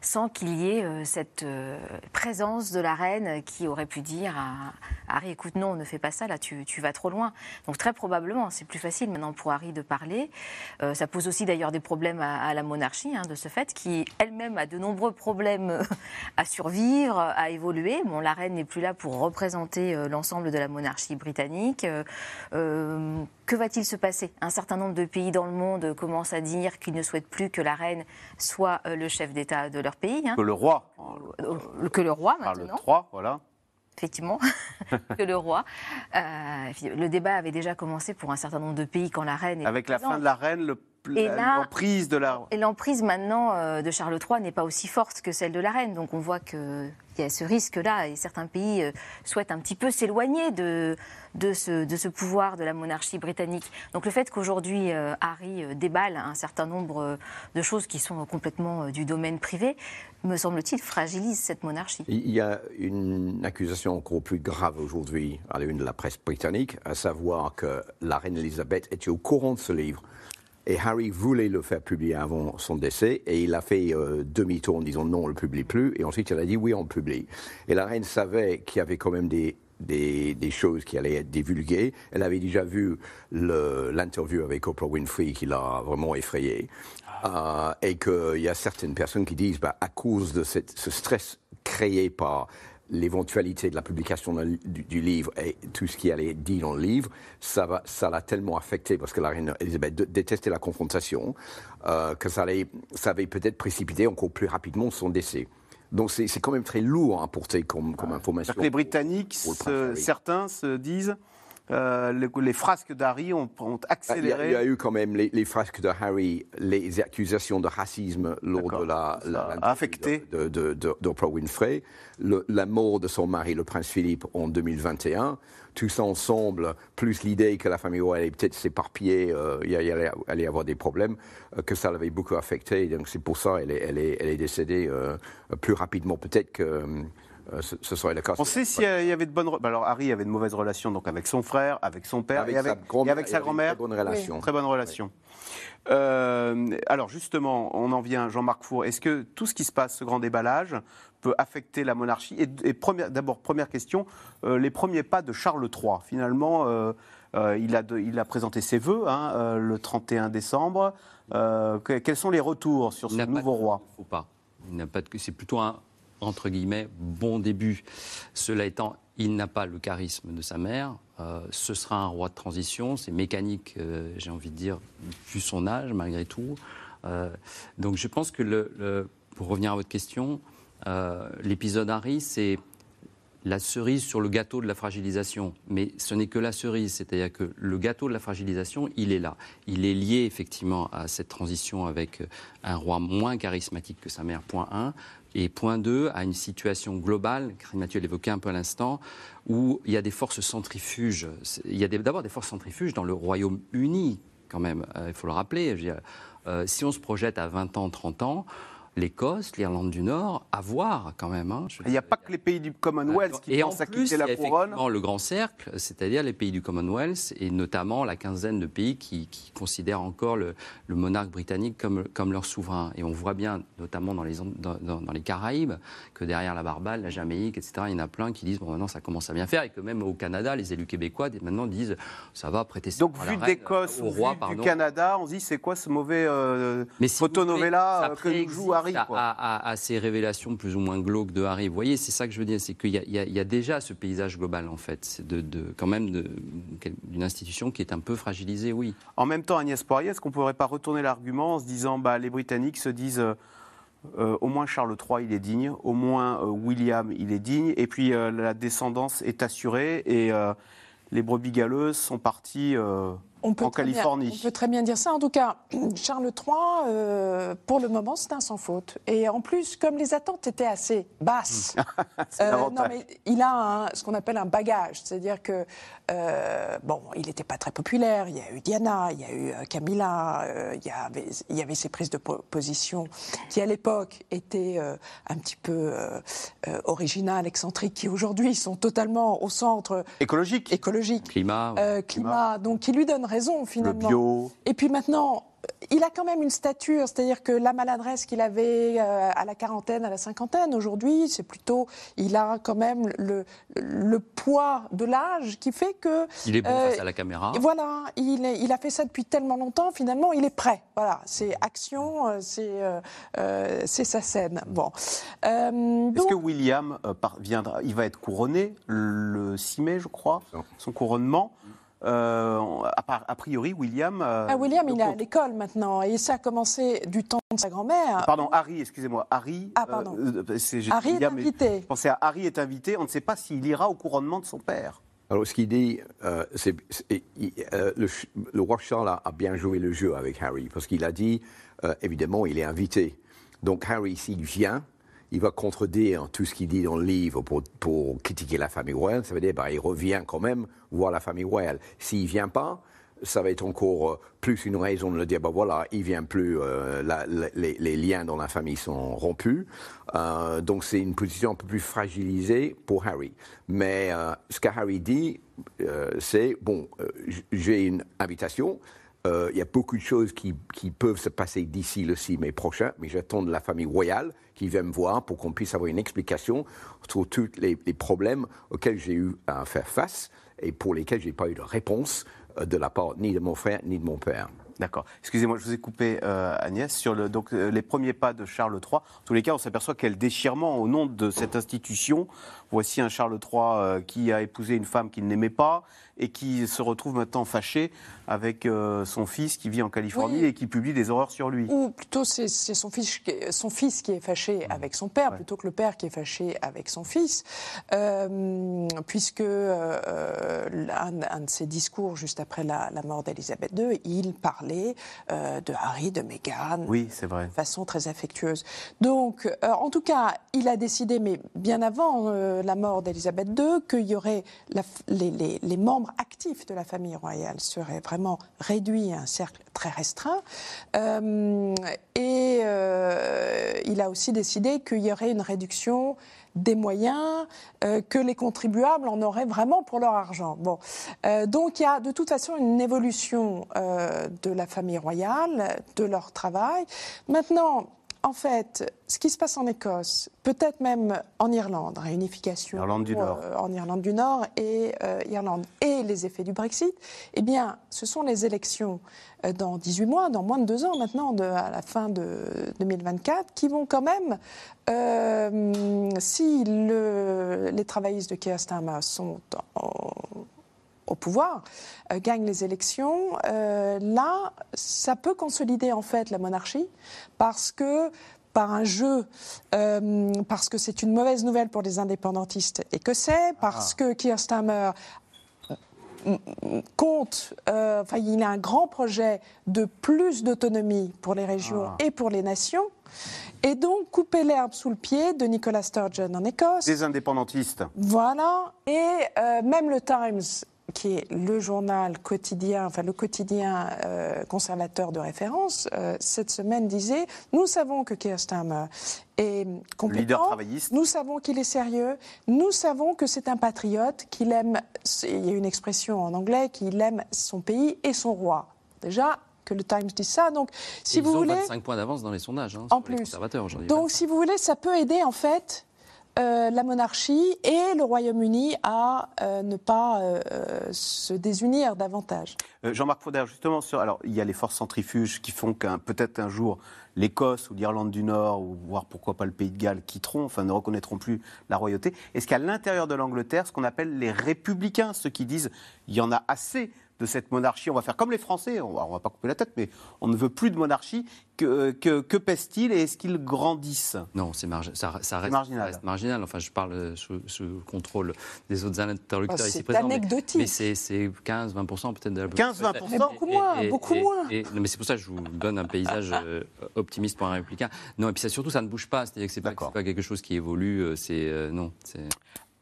sans qu'il y ait cette présence de la reine qui aurait pu dire à Harry écoute, non, ne fais pas ça, là, tu, tu vas trop loin. Donc, très probablement, c'est plus facile maintenant pour Harry de parler. Ça pose aussi d'ailleurs des problèmes à, à la monarchie, hein, de ce fait, qui elle-même a de nombreux problèmes euh, à survivre, à évoluer. Bon, la reine n'est plus là pour représenter euh, l'ensemble de la monarchie britannique. Euh, que va-t-il se passer? Un certain nombre de pays dans le monde commencent à dire qu'ils ne souhaitent plus que la reine soit le chef d'État de leur pays. hein. que le roi que le roi maintenant trois, voilà. effectivement, que le roi. Euh, le débat avait déjà commencé pour un certain nombre de pays quand la reine était Avec la fin de la reine, le- l'emprise de la. Et l'emprise maintenant euh, de Charles III n'est pas aussi forte que celle de la reine. Donc on voit qu'il y a ce risque-là et certains pays euh, souhaitent un petit peu s'éloigner de, de, ce, de ce pouvoir de la monarchie britannique. Donc le fait qu'aujourd'hui euh, Harry déballe un certain nombre de choses qui sont complètement du domaine privé, me semble-t-il, fragilise cette monarchie. Il y a une accusation encore plus grave aujourd'hui à la une de la presse britannique, à savoir que la reine Elisabeth était au courant de ce livre. Et Harry voulait le faire publier avant son décès, et il a fait euh, demi-tour en disant non, on ne le publie plus, et ensuite il a dit oui, on le publie. Et la reine savait qu'il y avait quand même des, des, des choses qui allaient être divulguées. Elle avait déjà vu l'interview avec Oprah Winfrey qui l'a vraiment effrayée. Euh, et qu'il y a certaines personnes qui disent, bah, à cause de cette- ce stress créé par l'éventualité de la publication du, du livre et tout ce qui allait être dit dans le livre, ça va- ça l'a tellement affecté parce que la reine Elisabeth détestait la confrontation euh, que ça, allait, ça avait peut-être précipité encore plus rapidement son décès. Donc c'est c'est quand même très lourd à porter comme, comme information. Que les Britanniques, Pour le prince se- Harry. certains se disent euh, les, les frasques d'Harry ont, ont Ah, Il y, a, accéléré. il y a eu quand même les, les frasques de Harry, les accusations de racisme lors de la, la- de, de, de- d'Oprah Winfrey, le- la mort de son mari, le prince Philippe, en 2021. Tout ça ensemble, plus l'idée que la famille royale allait peut-être s'éparpiller, euh, il allait, allait y avoir des problèmes, euh, que ça l'avait beaucoup affecté. Donc c'est pour ça qu'elle est, elle est, elle est décédée plus rapidement. Peut-être que ce, ce serait le cas. On sait s'il y a- il y avait de bonnes. bah Alors Harry avait de mauvaises relations donc avec son frère, avec son père Avec et avec, sa grand-mère, et avec il sa avait une grand-mère. très bonne relation. Très bonne relation. Euh, alors justement, on en vient, Jean-Marc Four. Est-ce que tout ce qui se passe, ce grand déballage, peut affecter la monarchie? Et, et première- d'abord, première question, euh, les premiers pas de Charles III. Finalement, euh, euh, il, a de- il a présenté ses vœux hein, euh, le 31 décembre. Euh, que- quels sont les retours sur ce nouveau de- roi? faut pas. Il n'a pas de- C'est plutôt un entre guillemets bon début. Cela étant, il n'a pas le charisme de sa mère. Euh, ce sera un roi de transition. C'est mécanique, euh, j'ai envie de dire, vu son âge malgré tout. Euh, donc je pense que pour revenir à votre question, l'épisode Harry, c'est la cerise sur le gâteau de la fragilisation. Mais ce n'est que la cerise, c'est-à-dire que le gâteau de la fragilisation, il est là. Il est lié effectivement à cette transition avec un roi moins charismatique que sa mère, point 1. Et point 2, à une situation globale, Karine Mathieu l'évoquait un peu à l'instant, où il y a des forces centrifuges. Il y a d'abord des forces centrifuges dans le Royaume-Uni, quand même, euh, il faut le rappeler. Euh, si on se projette à 20 ans, 30 ans, l'Écosse, l'Irlande du Nord, à voir quand même. hein. Il n'y a pas que les pays du Commonwealth qui et en pensent à quitter il y a la couronne. effectivement le grand cercle, c'est-à-dire les pays du Commonwealth, et notamment la quinzaine de pays qui, qui considèrent encore le, le monarque britannique comme, comme leur souverain. Et on voit bien, notamment dans les, dans, dans- dans les Caraïbes, que derrière la Barbade, la Jamaïque, etc., il y en a plein qui disent, bon, maintenant, ça commence à bien faire, et que même au Canada, les élus québécois, maintenant, disent, ça va prêter Donc, la vu d'Écosse au roi, vu pardon. du Canada, on se dit c'est quoi ce mauvais euh, Mais si euh, que nous joue Harry quoi. À, ces révélations plus ou moins glauques de Harry. Vous voyez, c'est ça que je veux dire, c'est qu'il y, a- y y déjà ce paysage global, en fait, de, de- quand même d'une institution qui est un peu fragilisée, oui. En même temps, Agnès Poirier, est-ce qu'on ne pourrait pas retourner l'argument en se disant bah, les Britanniques se disent euh, euh, au moins Charles III il est digne, au moins euh, William il est digne, et puis la descendance est assurée et les brebis galeuses sont parties On peut en très bien- Californie. on peut très bien dire ça. En tout cas, Charles III, euh, pour le moment, c'est un sans faute. Et en plus, comme les attentes étaient assez basses, euh, non, mais il a un- ce qu'on appelle un bagage. C'est-à-dire que, euh, bon, il n'était pas très populaire. Il y a eu Diana, il y a eu Camilla, euh, il, y avait, il y avait ses prises de po- position qui, à l'époque, étaient euh, un petit peu euh, euh, originales, excentriques, qui aujourd'hui sont totalement au centre Écologique. écologique. Climat. Euh, climat, donc qui lui donne raison Le finalement. bio. Et puis maintenant, il a quand même une stature, c'est-à-dire que la maladresse qu'il avait euh, à la quarantaine, à la cinquantaine, aujourd'hui, c'est plutôt, il a quand même le, le poids de l'âge qui fait que. Il est bon euh, face à la caméra. et Voilà, il, est- il a fait ça depuis tellement longtemps, finalement, il est prêt. Voilà, c'est action, euh, c'est euh, euh, c'est sa scène. Bon. Euh, Est-ce que William euh, par- viendra Il va être couronné le 6 mai, je crois, son couronnement. Euh, a, priori, William. euh, Ah, William, il est à l'école maintenant, et ça a commencé du temps de sa grand-mère. Pardon, Harry, excusez-moi. Harry. Ah, pardon. euh, c'est- j'ai- Harry est invité. Je pensais à Harry est invité. On ne sait pas s'il ira au couronnement de son père. Alors, ce qu'il dit, euh, c'est, euh, le, roi Charles a, a bien joué le jeu avec Harry, parce qu'il a dit, euh, évidemment, il est invité. Donc, Harry, s'il vient, il va contredire tout ce qu'il dit dans le livre pour, pour critiquer la famille royale. Ça veut dire qu'il revient quand même voir la famille royale. S'il ne vient pas, ça va être encore euh, plus une raison de le dire, ben voilà, il vient plus, euh, les, liens dans la famille sont rompus. Euh, donc c'est une position un peu plus fragilisée pour Harry. Mais ce que Harry dit, c'est, bon, j'ai une invitation, il y a beaucoup de choses qui, qui peuvent se passer d'ici le 6 mai prochain, mais j'attends de la famille royale qui vient me voir pour qu'on puisse avoir une explication sur tous les, les problèmes auxquels j'ai eu à faire face et pour lesquels je n'ai pas eu de réponse euh, de la part ni de mon frère ni de mon père. D'accord. Excusez-moi, je vous ai coupé, euh, Agnès, sur le, donc, euh, les premiers pas de Charles III. En tous les cas, on s'aperçoit quel déchirement au nom de cette institution. Voici un Charles III euh, qui a épousé une femme qu'il n'aimait pas et qui se retrouve maintenant fâché avec euh, son fils qui vit en Californie Oui. et qui publie des horreurs sur lui. Ou plutôt, c'est son fils, qui est- son fils qui est fâché avec son père, plutôt que le père qui est fâché avec son fils. Puisque un, un de ses discours, juste après la, la mort d'Elisabeth II, il euh, de Harry, de Meghan, Oui, c'est vrai. de façon très affectueuse. Donc, euh, en tout cas, il a décidé, mais bien avant euh, la mort d'Elisabeth II, qu'il y aurait la les, les- les membres actifs de la famille royale seraient vraiment réduits à un cercle très restreint. Et il a aussi décidé qu'il y aurait une réduction des moyens euh, que les contribuables en auraient vraiment pour leur argent. Bon, Euh, donc il y a de toute façon une évolution euh, de la famille royale, de leur travail. Maintenant, en fait, ce qui se passe en Écosse, peut-être même en Irlande, réunification Irlande du Nord. euh, en Irlande du Nord et euh, Irlande, et les effets du Brexit, eh bien, ce sont les élections euh, dans 18 mois, dans moins de deux ans maintenant, de, à la fin de 2024, qui vont quand même, si le- les travaillistes de Keir Starmer sont en- au pouvoir, euh, gagnent les élections, euh, là, ça peut consolider en fait la monarchie parce que par un jeu, euh, parce que c'est une mauvaise nouvelle pour les indépendantistes écossais, parce que Keir Starmer compte, enfin, il a un grand projet de plus d'autonomie pour les régions Ah. et pour les nations, et donc couper l'herbe sous le pied de Nicola Sturgeon en Écosse. Des indépendantistes. Voilà. Et euh, même le Times, qui est le journal quotidien, enfin le quotidien euh, conservateur de référence, euh, cette semaine disait Nous savons que Keir Starmer est compétent. Leader travailliste. Nous savons qu'il est sérieux. Nous savons que c'est un patriote, qu'il aime. Il y a une expression en anglais qu'il aime son pays et son roi. Déjà. Que le Times dise ça. Donc, si Ils vous ont voulez. 25 points d'avance dans les sondages. hein, En sur les plus. conservateurs aujourd'hui. Donc, si vous voulez, ça peut aider en fait euh, la monarchie et le Royaume-Uni à euh, ne pas euh, se désunir davantage. Jean-Marc Fauder, justement, sur, alors, il y a les forces centrifuges qui font qu'un peut-être un jour l'Écosse ou l'Irlande du Nord, ou voire pourquoi pas le Pays de Galles, quitteront, enfin ne reconnaîtront plus la royauté. Est-ce qu'à l'intérieur de l'Angleterre, ce qu'on appelle les républicains, ceux qui disent il y en a assez de cette monarchie, on va faire comme les Français, on va, on va pas couper la tête, mais on ne veut plus de monarchie, que, que, que pèse-t-il et est-ce qu'ils grandissent Non, c'est ça, ça reste, marginal. ça reste marginal. Enfin, je parle sous, sous le contrôle des autres interlocuteurs Oh, ici c'est présents. mais- anecdotique. Mais, c'est c'est 15-20% peut-être de la population. 15-20%? Mais beaucoup moins, beaucoup moins. et- non, mais c'est pour ça que je vous donne un paysage euh, optimiste pour un républicain. Non, et puis ça, surtout, ça ne bouge pas. C'est-à-dire que c'est pas, D'accord. c'est pas quelque chose qui évolue. euh, C'est euh, non. c'est-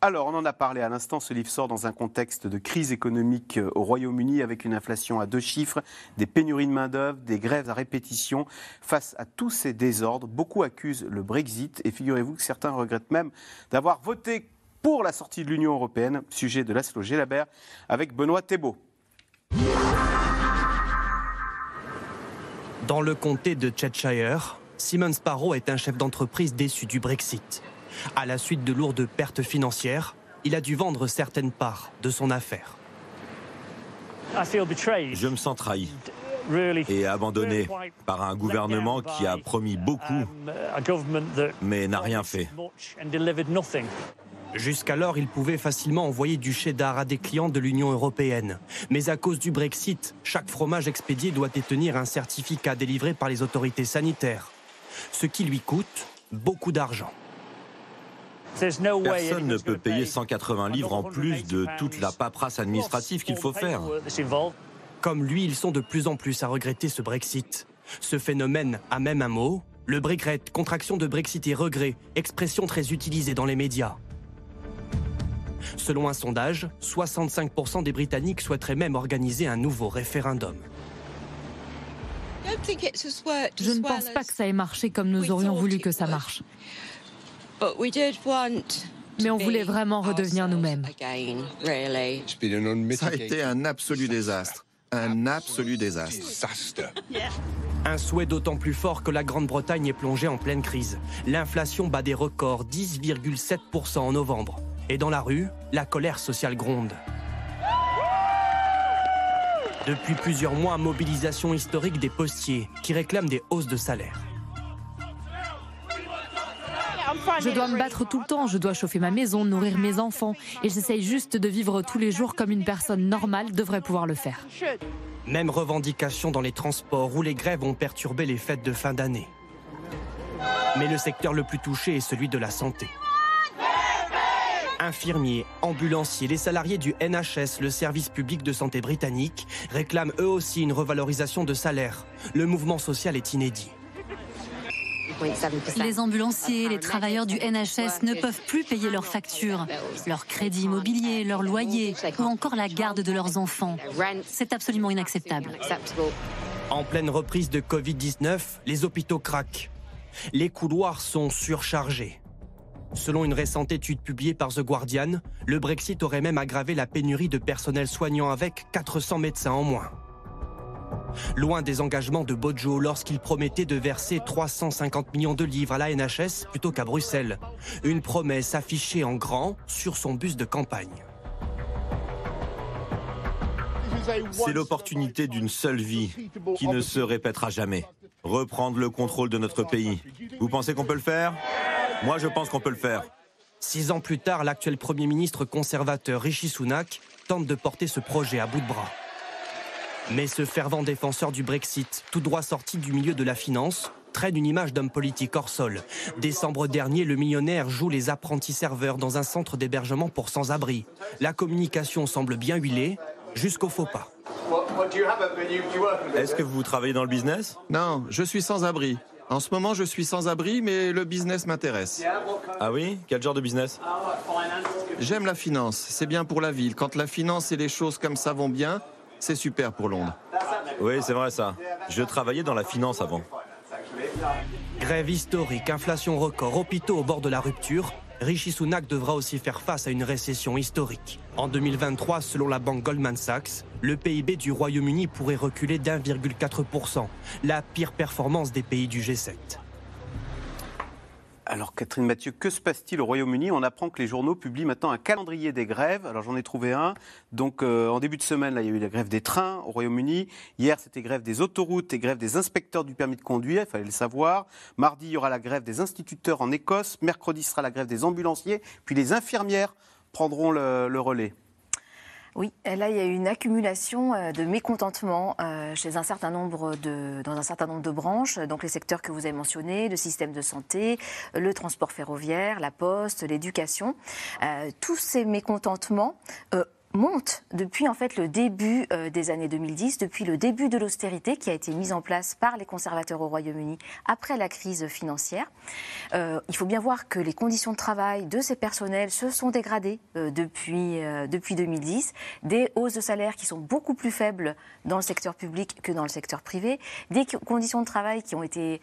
Alors, on en a parlé à l'instant, ce livre sort dans un contexte de crise économique euh, au Royaume-Uni avec une inflation à deux chiffres, des pénuries de main-d'œuvre, des grèves à répétition. Face à tous ces désordres, beaucoup accusent le Brexit et figurez-vous que certains regrettent même d'avoir voté pour la sortie de l'Union européenne, sujet de Laszlo Gelabert avec Benoît Thébault. Dans le comté de Cheshire, Simon Sparrow est un chef d'entreprise déçu du Brexit. À la suite de lourdes pertes financières, il a dû vendre certaines parts de son affaire. Je me sens trahi et abandonné par un gouvernement qui a promis beaucoup, mais n'a rien fait. Jusqu'alors, il pouvait facilement envoyer du cheddar à des clients de l'Union européenne. Mais à cause du Brexit, chaque fromage expédié doit détenir un certificat délivré par les autorités sanitaires. Ce qui lui coûte beaucoup d'argent. Personne ne peut payer 180 livres en plus de toute la paperasse administrative qu'il faut faire. Comme lui, ils sont de plus en plus à regretter ce Brexit. Ce phénomène a même un mot, le Brexit, contraction de Brexit et regret, expression très utilisée dans les médias. Selon un sondage, 65% des Britanniques souhaiteraient même organiser un nouveau référendum. Je ne pense pas que ça ait marché comme nous aurions voulu que ça marche. Mais on voulait vraiment redevenir nous-mêmes. Ça a été un absolu désastre. Un absolu désastre. Un souhait d'autant plus fort que la Grande-Bretagne est plongée en pleine crise. L'inflation bat des records, 10,7% en novembre. Et dans la rue, la colère sociale gronde. Depuis plusieurs mois, mobilisation historique des postiers qui réclament des hausses de salaire. Je dois me battre tout le temps, je dois chauffer ma maison, nourrir mes enfants, et j'essaye juste de vivre tous les jours comme une personne normale devrait pouvoir le faire. Même revendication dans les transports où les grèves ont perturbé les fêtes de fin d'année. Mais le secteur le plus touché est celui de la santé. Infirmiers, ambulanciers, les salariés du NHS, le service public de santé britannique, réclament eux aussi une revalorisation de salaire. Le mouvement social est inédit. Les ambulanciers, les travailleurs du NHS ne peuvent plus payer leurs factures, leur crédit immobilier, leur loyer ou encore la garde de leurs enfants. C'est absolument inacceptable. En pleine reprise de Covid-19, les hôpitaux craquent. Les couloirs sont surchargés. Selon une récente étude publiée par The Guardian, le Brexit aurait même aggravé la pénurie de personnel soignant avec 400 médecins en moins. Loin des engagements de Bojo lorsqu'il promettait de verser 350 millions de livres à la NHS plutôt qu'à Bruxelles. Une promesse affichée en grand sur son bus de campagne. C'est l'opportunité d'une seule vie qui ne se répétera jamais. Reprendre le contrôle de notre pays. Vous pensez qu'on peut le faire? Moi, je pense qu'on peut le faire. Six ans plus tard, l'actuel Premier ministre conservateur Rishi Sunak tente de porter ce projet à bout de bras. Mais ce fervent défenseur du Brexit, tout droit sorti du milieu de la finance, traîne une image d'homme politique hors sol. Décembre dernier, le millionnaire joue les apprentis serveurs dans un centre d'hébergement pour sans-abri. La communication semble bien huilée, jusqu'au faux pas. Est-ce que vous travaillez dans le business? Non, je suis sans-abri. En ce moment, je suis sans-abri, mais le business m'intéresse. Ah oui? Quel genre de business? J'aime la finance, c'est bien pour la ville. Quand la finance et les choses comme ça vont bien, c'est super pour Londres. Oui, c'est vrai ça. Je travaillais dans la finance avant. Grève historique, inflation record, hôpitaux au bord de la rupture. Rishi Sunak devra aussi faire face à une récession historique. En 2023, selon la banque Goldman Sachs, le PIB du Royaume-Uni pourrait reculer d'1,4%, la pire performance des pays du G7. Alors Catherine Mathieu, que se passe-t-il au Royaume-Uni? On apprend que les journaux publient maintenant un calendrier des grèves. Alors j'en ai trouvé un. Donc euh, en début de semaine, là, il y a eu la grève des trains au Royaume-Uni. Hier, c'était grève des autoroutes et grève des inspecteurs du permis de conduire. Il fallait le savoir. Mardi, il y aura la grève des instituteurs en Écosse. Mercredi sera la grève des ambulanciers. Puis les infirmières prendront le, le relais. Oui, là, il y a eu une accumulation euh, de mécontentement euh, chez un certain nombre de, dans un certain nombre de branches, donc les secteurs que vous avez mentionnés, le système de santé, le transport ferroviaire, la poste, l'éducation. Euh, tous ces mécontentements monte depuis en fait le début euh, des années 2010, depuis le début de l'austérité qui a été mise en place par les conservateurs au Royaume-Uni après la crise financière. Euh, il faut bien voir que les conditions de travail de ces personnels se sont dégradées euh, depuis, depuis 2010, des hausses de salaire qui sont beaucoup plus faibles dans le secteur public que dans le secteur privé, des conditions de travail qui ont été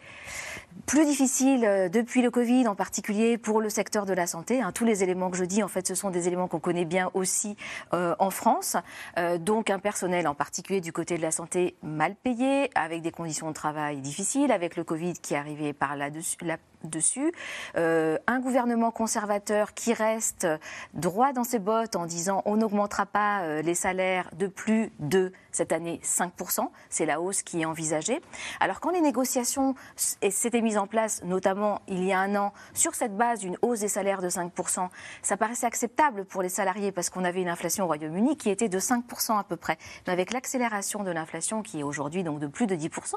plus difficiles depuis le Covid, en particulier pour le secteur de la santé. Hein. Tous les éléments que je dis, en fait, ce sont des éléments qu'on connaît bien aussi en France. Euh, donc un personnel en particulier du côté de la santé mal payé, avec des conditions de travail difficiles, avec le Covid qui est arrivé par là-dessus. Là dessus. Euh, un gouvernement conservateur qui reste droit dans ses bottes en disant on n'augmentera pas les salaires de plus de cette année 5%. C'est la hausse qui est envisagée. Alors quand les négociations s'étaient mises en place, notamment il y a un an, sur cette base d'une hausse des salaires de 5%, ça paraissait acceptable pour les salariés parce qu'on avait une inflation au Royaume-Uni qui était de 5% à peu près. Mais avec l'accélération de l'inflation qui est aujourd'hui donc de plus de 10%,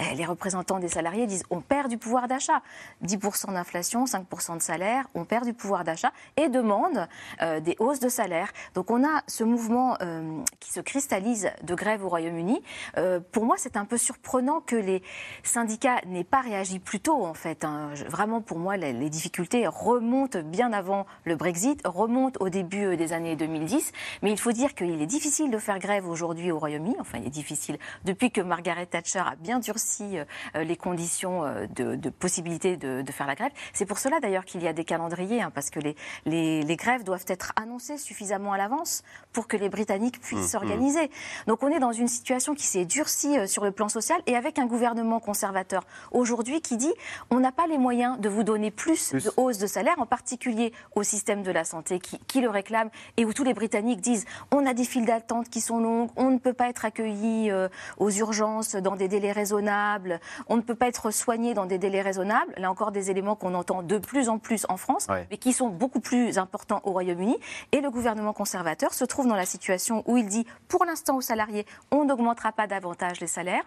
eh, les représentants des salariés disent on perd du pouvoir d'achat. 10% d'inflation, 5% de salaire, on perd du pouvoir d'achat et demande euh, des hausses de salaire. Donc on a ce mouvement euh, qui se cristallise de grève au Royaume-Uni. Euh, pour moi, c'est un peu surprenant que les syndicats n'aient pas réagi plus tôt, en fait. hein. Vraiment, pour moi, les, difficultés remontent bien avant le Brexit, remontent au début des années 2010. Mais il faut dire qu'il est difficile de faire grève aujourd'hui au Royaume-Uni. Enfin, il est difficile depuis que Margaret Thatcher a bien durci les conditions de possibilité de, de faire la grève. C'est pour cela d'ailleurs qu'il y a des calendriers, hein, parce que les, les, les grèves doivent être annoncées suffisamment à l'avance pour que les Britanniques puissent Mhm. s'organiser. Donc on est dans une situation qui s'est durcie euh, sur le plan social et avec un gouvernement conservateur aujourd'hui qui dit on n'a pas les moyens de vous donner plus, de hausse de salaire, en particulier au système de la santé qui, qui le réclame et où tous les Britanniques disent on a des files d'attente qui sont longues, on ne peut pas être accueilli euh, aux urgences dans des délais raisonnables, on ne peut pas être soigné dans des délais raisonnables. Là encore des éléments qu'on entend de plus en plus en France, Ouais. mais qui sont beaucoup plus importants au Royaume-Uni. Et le gouvernement conservateur se trouve dans la situation où il dit, pour l'instant aux salariés, on n'augmentera pas davantage les salaires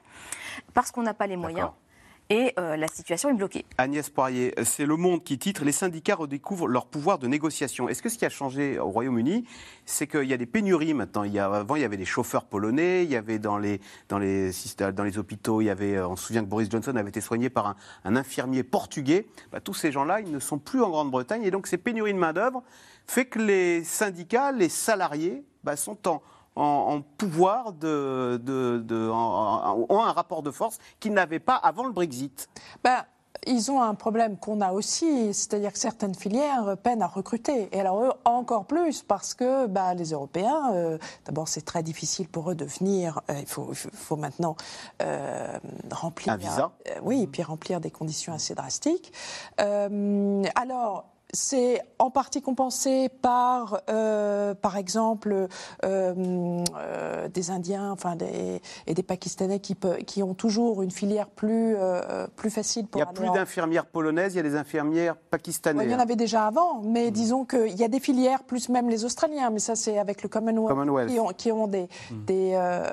parce qu'on n'a pas les moyens. Et euh, la situation est bloquée. Agnès Poirier, c'est Le Monde qui titre Les syndicats redécouvrent leur pouvoir de négociation. Est-ce que ce qui a changé au Royaume-Uni, c'est qu'il y a des pénuries maintenant? Avant, il y avait des chauffeurs polonais, il y avait dans les, hôpitaux, euh, on se souvient que Boris Johnson avait été soigné par un, un infirmier portugais. Bah, tous ces gens-là, ils ne sont plus en Grande-Bretagne. Et donc, ces pénuries de main-d'œuvre fait que les syndicats, les salariés, bah, sont en, en, en pouvoir de, de, de- en- en- ont un rapport de force qu'ils n'avaient pas avant le Brexit. Ben, ils ont un problème qu'on a aussi, c'est-à-dire que certaines filières peinent à recruter. Et alors eux, encore plus, parce que bah, les Européens, euh, d'abord c'est très difficile pour eux de venir, euh, il faut, il faut- faut maintenant euh, remplir... Un visa. oui, et puis remplir des conditions assez drastiques. Alors... C'est en partie compensé par, euh, par exemple, euh, euh, des Indiens enfin des, et des Pakistanais qui, peut- qui ont toujours une filière plus, plus facile Il pour n'y a plus en- d'infirmières polonaises, il y a des infirmières Ouais, pakistanaises. il y en avait déjà avant, mais disons qu'il y a des filières, plus même les Australiens, mais ça c'est avec le Commonwealth, Commonwealth. Qui, ont, qui ont des, des, euh,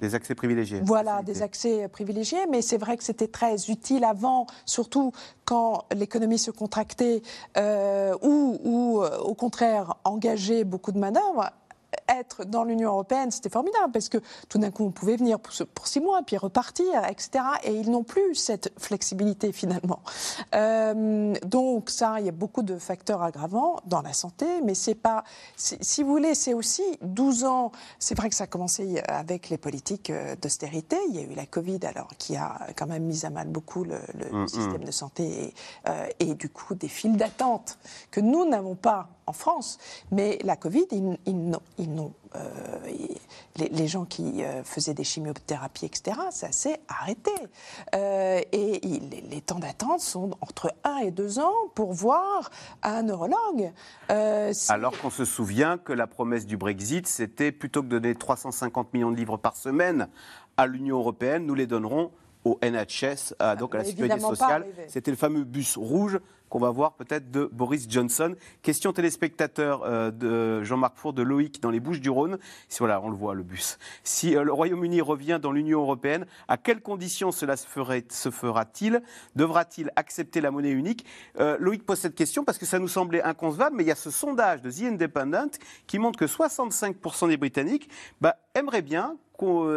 Des accès privilégiés. voilà, des accès privilégiés, mais c'est vrai que c'était très utile avant, surtout quand l'économie se contractait euh, ou, ou, euh, au contraire engageait beaucoup de manœuvres. Être dans l'Union européenne, c'était formidable parce que tout d'un coup, on pouvait venir pour, six mois, puis repartir, etc. Et ils n'ont plus cette flexibilité finalement. Euh, donc ça, il y a beaucoup de facteurs aggravants dans la santé, mais c'est pas, si vous voulez, c'est aussi 12 ans. C'est vrai que ça a commencé avec les politiques euh, d'austérité. Il y a eu la Covid, alors qui a quand même mis à mal beaucoup le, le Mm, mm. système de santé et, euh, et du coup des files d'attente que nous n'avons pas en France. Mais la Covid, ils, ils n'ont- ils n'ont, euh, les, les gens qui euh, faisaient des chimiothérapies, etc., ça s'est arrêté. Euh, et il- les, les temps d'attente sont entre 1 et 2 ans pour voir un neurologue. Si- Alors qu'on se souvient que la promesse du Brexit, c'était plutôt que de donner 350 millions de livres par semaine à l'Union européenne, nous les donnerons au NHS, à, donc à la sécurité sociale. C'était le fameux bus rouge qu'on va voir peut-être de Boris Johnson. Question téléspectateur euh, de Jean-Marc Four de Loïc dans les Bouches du Rhône. Si, voilà, on le voit, le bus. Si euh, le Royaume-Uni revient dans l'Union européenne, à quelles conditions cela se, se fera-t-il? Devra-t-il accepter la monnaie unique? Euh, Loïc pose cette question parce que ça nous semblait inconcevable, mais il y a ce sondage de The Independent qui montre que 65% des Britanniques bah, aimeraient bien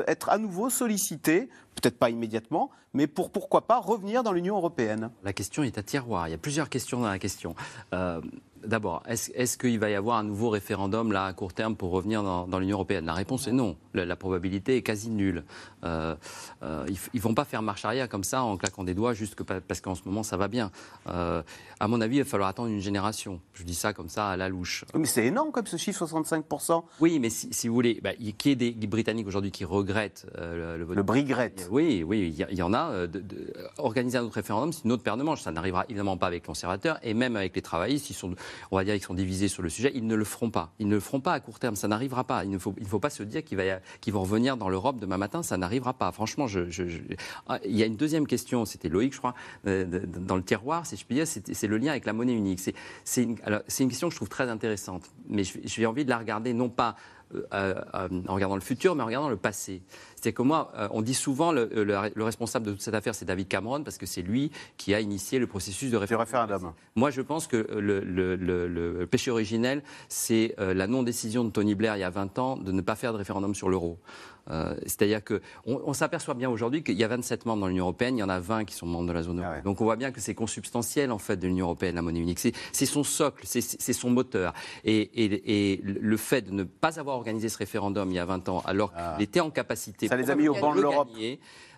être à nouveau sollicités, peut-être pas immédiatement, mais pour pourquoi pas revenir dans l'Union européenne? La question est à tiroir. Il y a plusieurs questions dans la question. Euh, D'abord, est-ce qu'il va y avoir un nouveau référendum là à court terme pour revenir dans, dans l'Union européenne? La réponse est non. La, la probabilité est quasi nulle. Euh, euh, ils, ils vont pas faire marche arrière comme ça en claquant des doigts juste que parce qu'en ce moment ça va bien. Euh, à mon avis, il va falloir attendre une génération. Je dis ça comme ça à la louche. Mais c'est énorme comme ce chiffre, 65%. Oui, mais si, si vous voulez, bah, il- y ait des, Britanniques aujourd'hui qui regrettent le, vote. Le brigrette. Oui, oui, il y, a- en a. de- de- organiser un autre référendum, c'est une autre paire de manches. Ça n'arrivera évidemment pas avec les conservateurs et même avec les travaillistes. Ils sont, on va dire, qu'ils sont divisés sur le sujet. Ils ne le feront pas. Ils ne le feront pas à court terme. Ça n'arrivera pas. Il ne faut, pas se dire qu'ils vont revenir dans l'Europe demain matin. Ça n'arrivera pas. Franchement, Ah, il y a une deuxième question. C'était Loïc, je crois, euh, dans le tiroir, si je puis dire. C'est le lien avec la monnaie unique. C'est une, une question que je trouve très intéressante. Mais j'ai envie de la regarder non pas en regardant le futur, mais en regardant le passé. C'est que moi, on dit souvent le, le, responsable de toute cette affaire, c'est David Cameron, parce que c'est lui qui a initié le processus de référendum. Moi, je pense que le, péché originel, c'est la non-décision de Tony Blair il y a 20 ans de ne pas faire de référendum sur l'euro. Euh, c'est-à-dire qu'on on, s'aperçoit bien aujourd'hui qu'il y a 27 membres dans l'Union européenne, il y en a 20 qui sont membres de la zone euro. Ah Donc on voit bien que c'est consubstantiel en fait de l'Union européenne, la monnaie unique. C'est son socle, c'est son moteur. Et, le fait de ne pas avoir organisé ce référendum il y a 20 ans, alors qu'il ah. était en capacité... Ça les a mis au banc de l'Europe.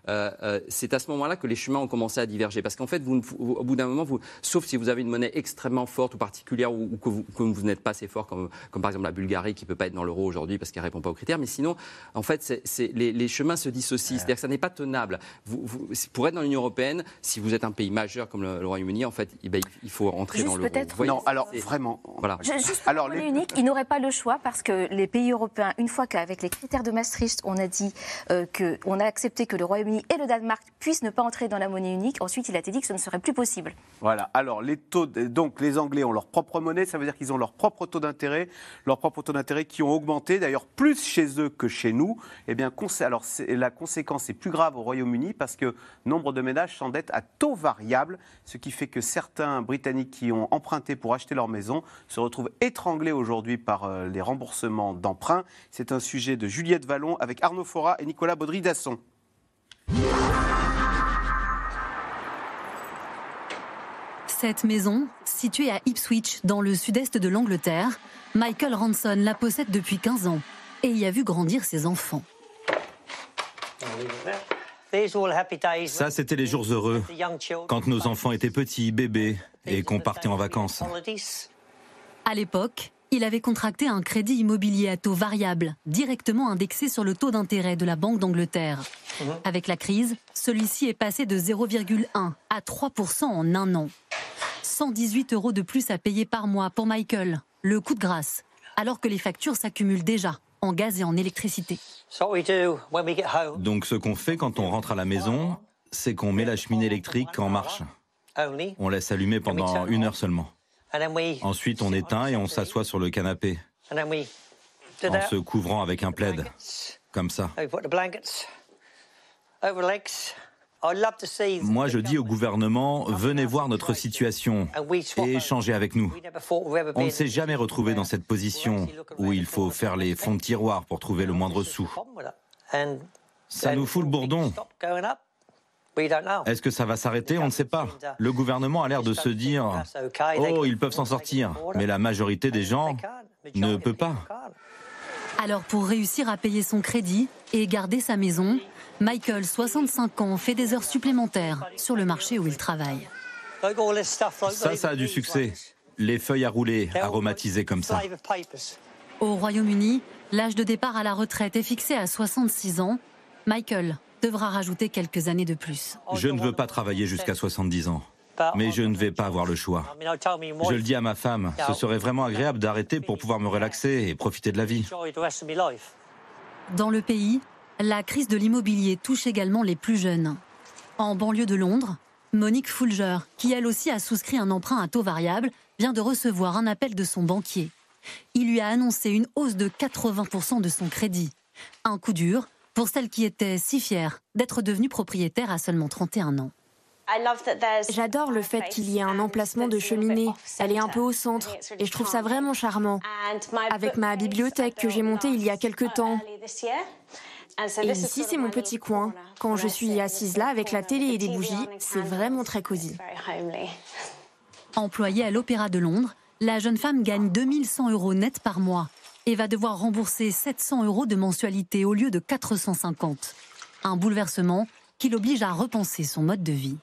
Euh, euh, c'est à ce moment-là que les chemins ont commencé à diverger. Parce qu'en fait, vous, au bout d'un moment, vous, sauf si vous avez une monnaie extrêmement forte ou particulière ou, que vous, n'êtes pas assez fort, comme, comme, par exemple la Bulgarie qui ne peut pas être dans l'euro aujourd'hui parce qu'elle ne répond pas aux critères. Mais sinon, en fait, les, chemins se dissocient. C'est-à-dire que ça n'est pas tenable. Vous, pour être dans l'Union européenne, si vous êtes un pays majeur comme le, Royaume-Uni, en fait, eh ben, il faut entrer dans l'euro. Non, alors vraiment. Voilà. Juste pour alors, les... unique, ils n'auraient pas le choix parce que les pays européens, une fois qu'avec les critères de Maastricht, on a dit euh, qu'on a accepté que le Royaume-Uni et le Danemark puissent ne pas entrer dans la monnaie unique. Ensuite, il a été dit que ce ne serait plus possible. Voilà. Alors, les taux, donc les Anglais ont leur propre monnaie, ça veut dire qu'ils ont leur propre taux d'intérêt, leur propre taux d'intérêt qui ont augmenté, d'ailleurs plus chez eux que chez nous. Eh bien, alors la conséquence est plus grave au Royaume-Uni parce que nombre de ménages s'endettent à taux variable, ce qui fait que certains Britanniques qui ont emprunté pour acheter leur maison se retrouvent étranglés aujourd'hui par euh, les remboursements d'emprunts. C'est un sujet de Juliette Vallon avec Arnaud Fora et Nicolas Baudry-Dasson. Cette maison, située à Ipswich, dans le sud-est de l'Angleterre, Michael Ranson la possède depuis 15 ans et y a vu grandir ses enfants. Ça, c'était les jours heureux, quand nos enfants étaient petits, bébés, et qu'on partait en vacances. À l'époque, il avait contracté un crédit immobilier à taux variable, directement indexé sur le taux d'intérêt de la Banque d'Angleterre. Mhm. Avec la crise, celui-ci est passé de 0,1 à 3% en un an. 118 euros de plus à payer par mois pour Michael, le coup de grâce, alors que les factures s'accumulent déjà en gaz et en électricité. Donc ce qu'on fait quand on rentre à la maison, c'est qu'on met la cheminée électrique en marche. On laisse allumer pendant une heure seulement. Ensuite, on éteint et on s'assoit sur le canapé. En se couvrant avec un plaid, comme ça. Moi, je dis au gouvernement, venez voir notre situation et échangez avec nous. On ne s'est jamais retrouvé dans cette position où il faut faire les fonds de tiroir pour trouver le moindre sou. Ça nous fout le bourdon. Est-ce que ça va s'arrêter On ne sait pas. Le gouvernement a l'air de se dire Oh, ils peuvent s'en sortir. Mais la majorité des gens ne peut pas. Alors, pour réussir à payer son crédit et garder sa maison, Michael, 65 ans, fait des heures supplémentaires sur le marché où il travaille. Ça, ça a du succès. Les feuilles à rouler, aromatisées comme ça. Au Royaume-Uni, l'âge de départ à la retraite est fixé à 66 ans. Michael devra rajouter quelques années de plus. Je ne veux pas travailler jusqu'à 70 ans. Mais je ne vais pas avoir le choix. Je le dis à ma femme, ce serait vraiment agréable d'arrêter pour pouvoir me relaxer et profiter de la vie. Dans le pays, la crise de l'immobilier touche également les plus jeunes. En banlieue de Londres, Monique Fulger, qui elle aussi a souscrit un emprunt à taux variable, vient de recevoir un appel de son banquier. Il lui a annoncé une hausse de 80% de son crédit. Un coup dur pour celle qui était si fière d'être devenue propriétaire à seulement 31 ans. J'adore le fait qu'il y ait un emplacement de cheminée. Elle est un peu au centre et je trouve ça vraiment charmant. Avec ma bibliothèque que j'ai montée il y a quelque temps. Et ici, c'est mon petit coin. Quand je suis assise là avec la télé et des bougies, c'est vraiment très cosy. Employée à l'Opéra de Londres, la jeune femme gagne 2100 euros net par mois et va devoir rembourser 700 euros de mensualité au lieu de 450. Un bouleversement qui l'oblige à repenser son mode de vie.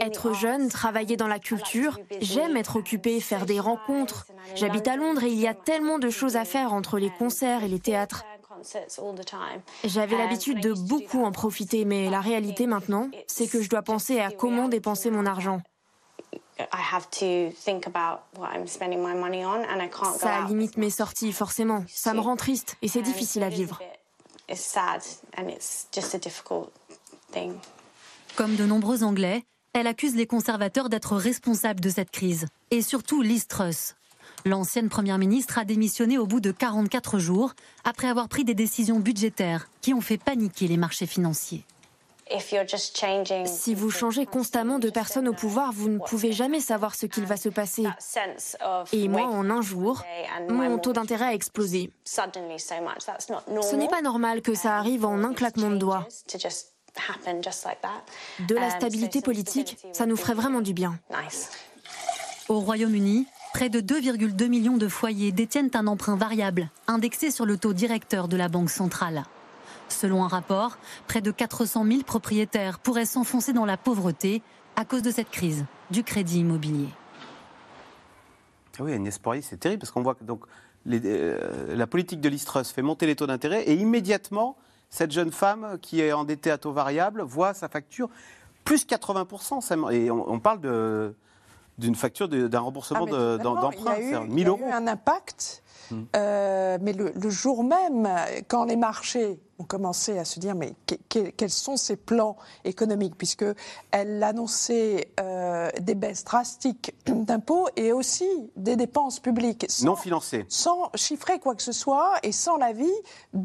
Être jeune, travailler dans la culture, j'aime être occupée, faire des rencontres. J'habite à Londres et il y a tellement de choses à faire entre les concerts et les théâtres. J'avais l'habitude de beaucoup en profiter, mais la réalité maintenant, c'est que je dois penser à comment dépenser mon argent. Ça limite mes sorties, forcément. Ça me rend triste et c'est difficile à vivre. Comme de nombreux Anglais, elle accuse les conservateurs d'être responsables de cette crise. Et surtout Liz Truss. L'ancienne Première ministre a démissionné au bout de 44 jours, après avoir pris des décisions budgétaires qui ont fait paniquer les marchés financiers. Si vous changez constamment de personne au pouvoir, vous ne pouvez jamais savoir ce qu'il va se passer. Et moi, en un jour, mon taux d'intérêt a explosé. Ce n'est pas normal que ça arrive en un claquement de doigts. De la stabilité politique, ça nous ferait vraiment du bien. Au Royaume-Uni, près de 2,2 millions de foyers détiennent un emprunt variable, indexé sur le taux directeur de la Banque centrale. Selon un rapport, près de 400 000 propriétaires pourraient s'enfoncer dans la pauvreté à cause de cette crise du crédit immobilier. Ah oui, Agnès Poirier, c'est terrible parce qu'on voit que donc, euh, la politique de l'Istrus fait monter les taux d'intérêt et immédiatement, cette jeune femme qui est endettée à taux variable voit sa facture plus 80%. Et on, parle d'une facture d'un remboursement ah, d'emprunt, il y a eu, 1000 euros. un impact Mm. Euh, mais le, jour même, quand les marchés ont commencé à se dire mais quels sont ces plans économiques, puisque elle annonçait euh, des baisses drastiques d'impôts et aussi des dépenses publiques. Non financées, sans chiffrer quoi que ce soit et sans l'avis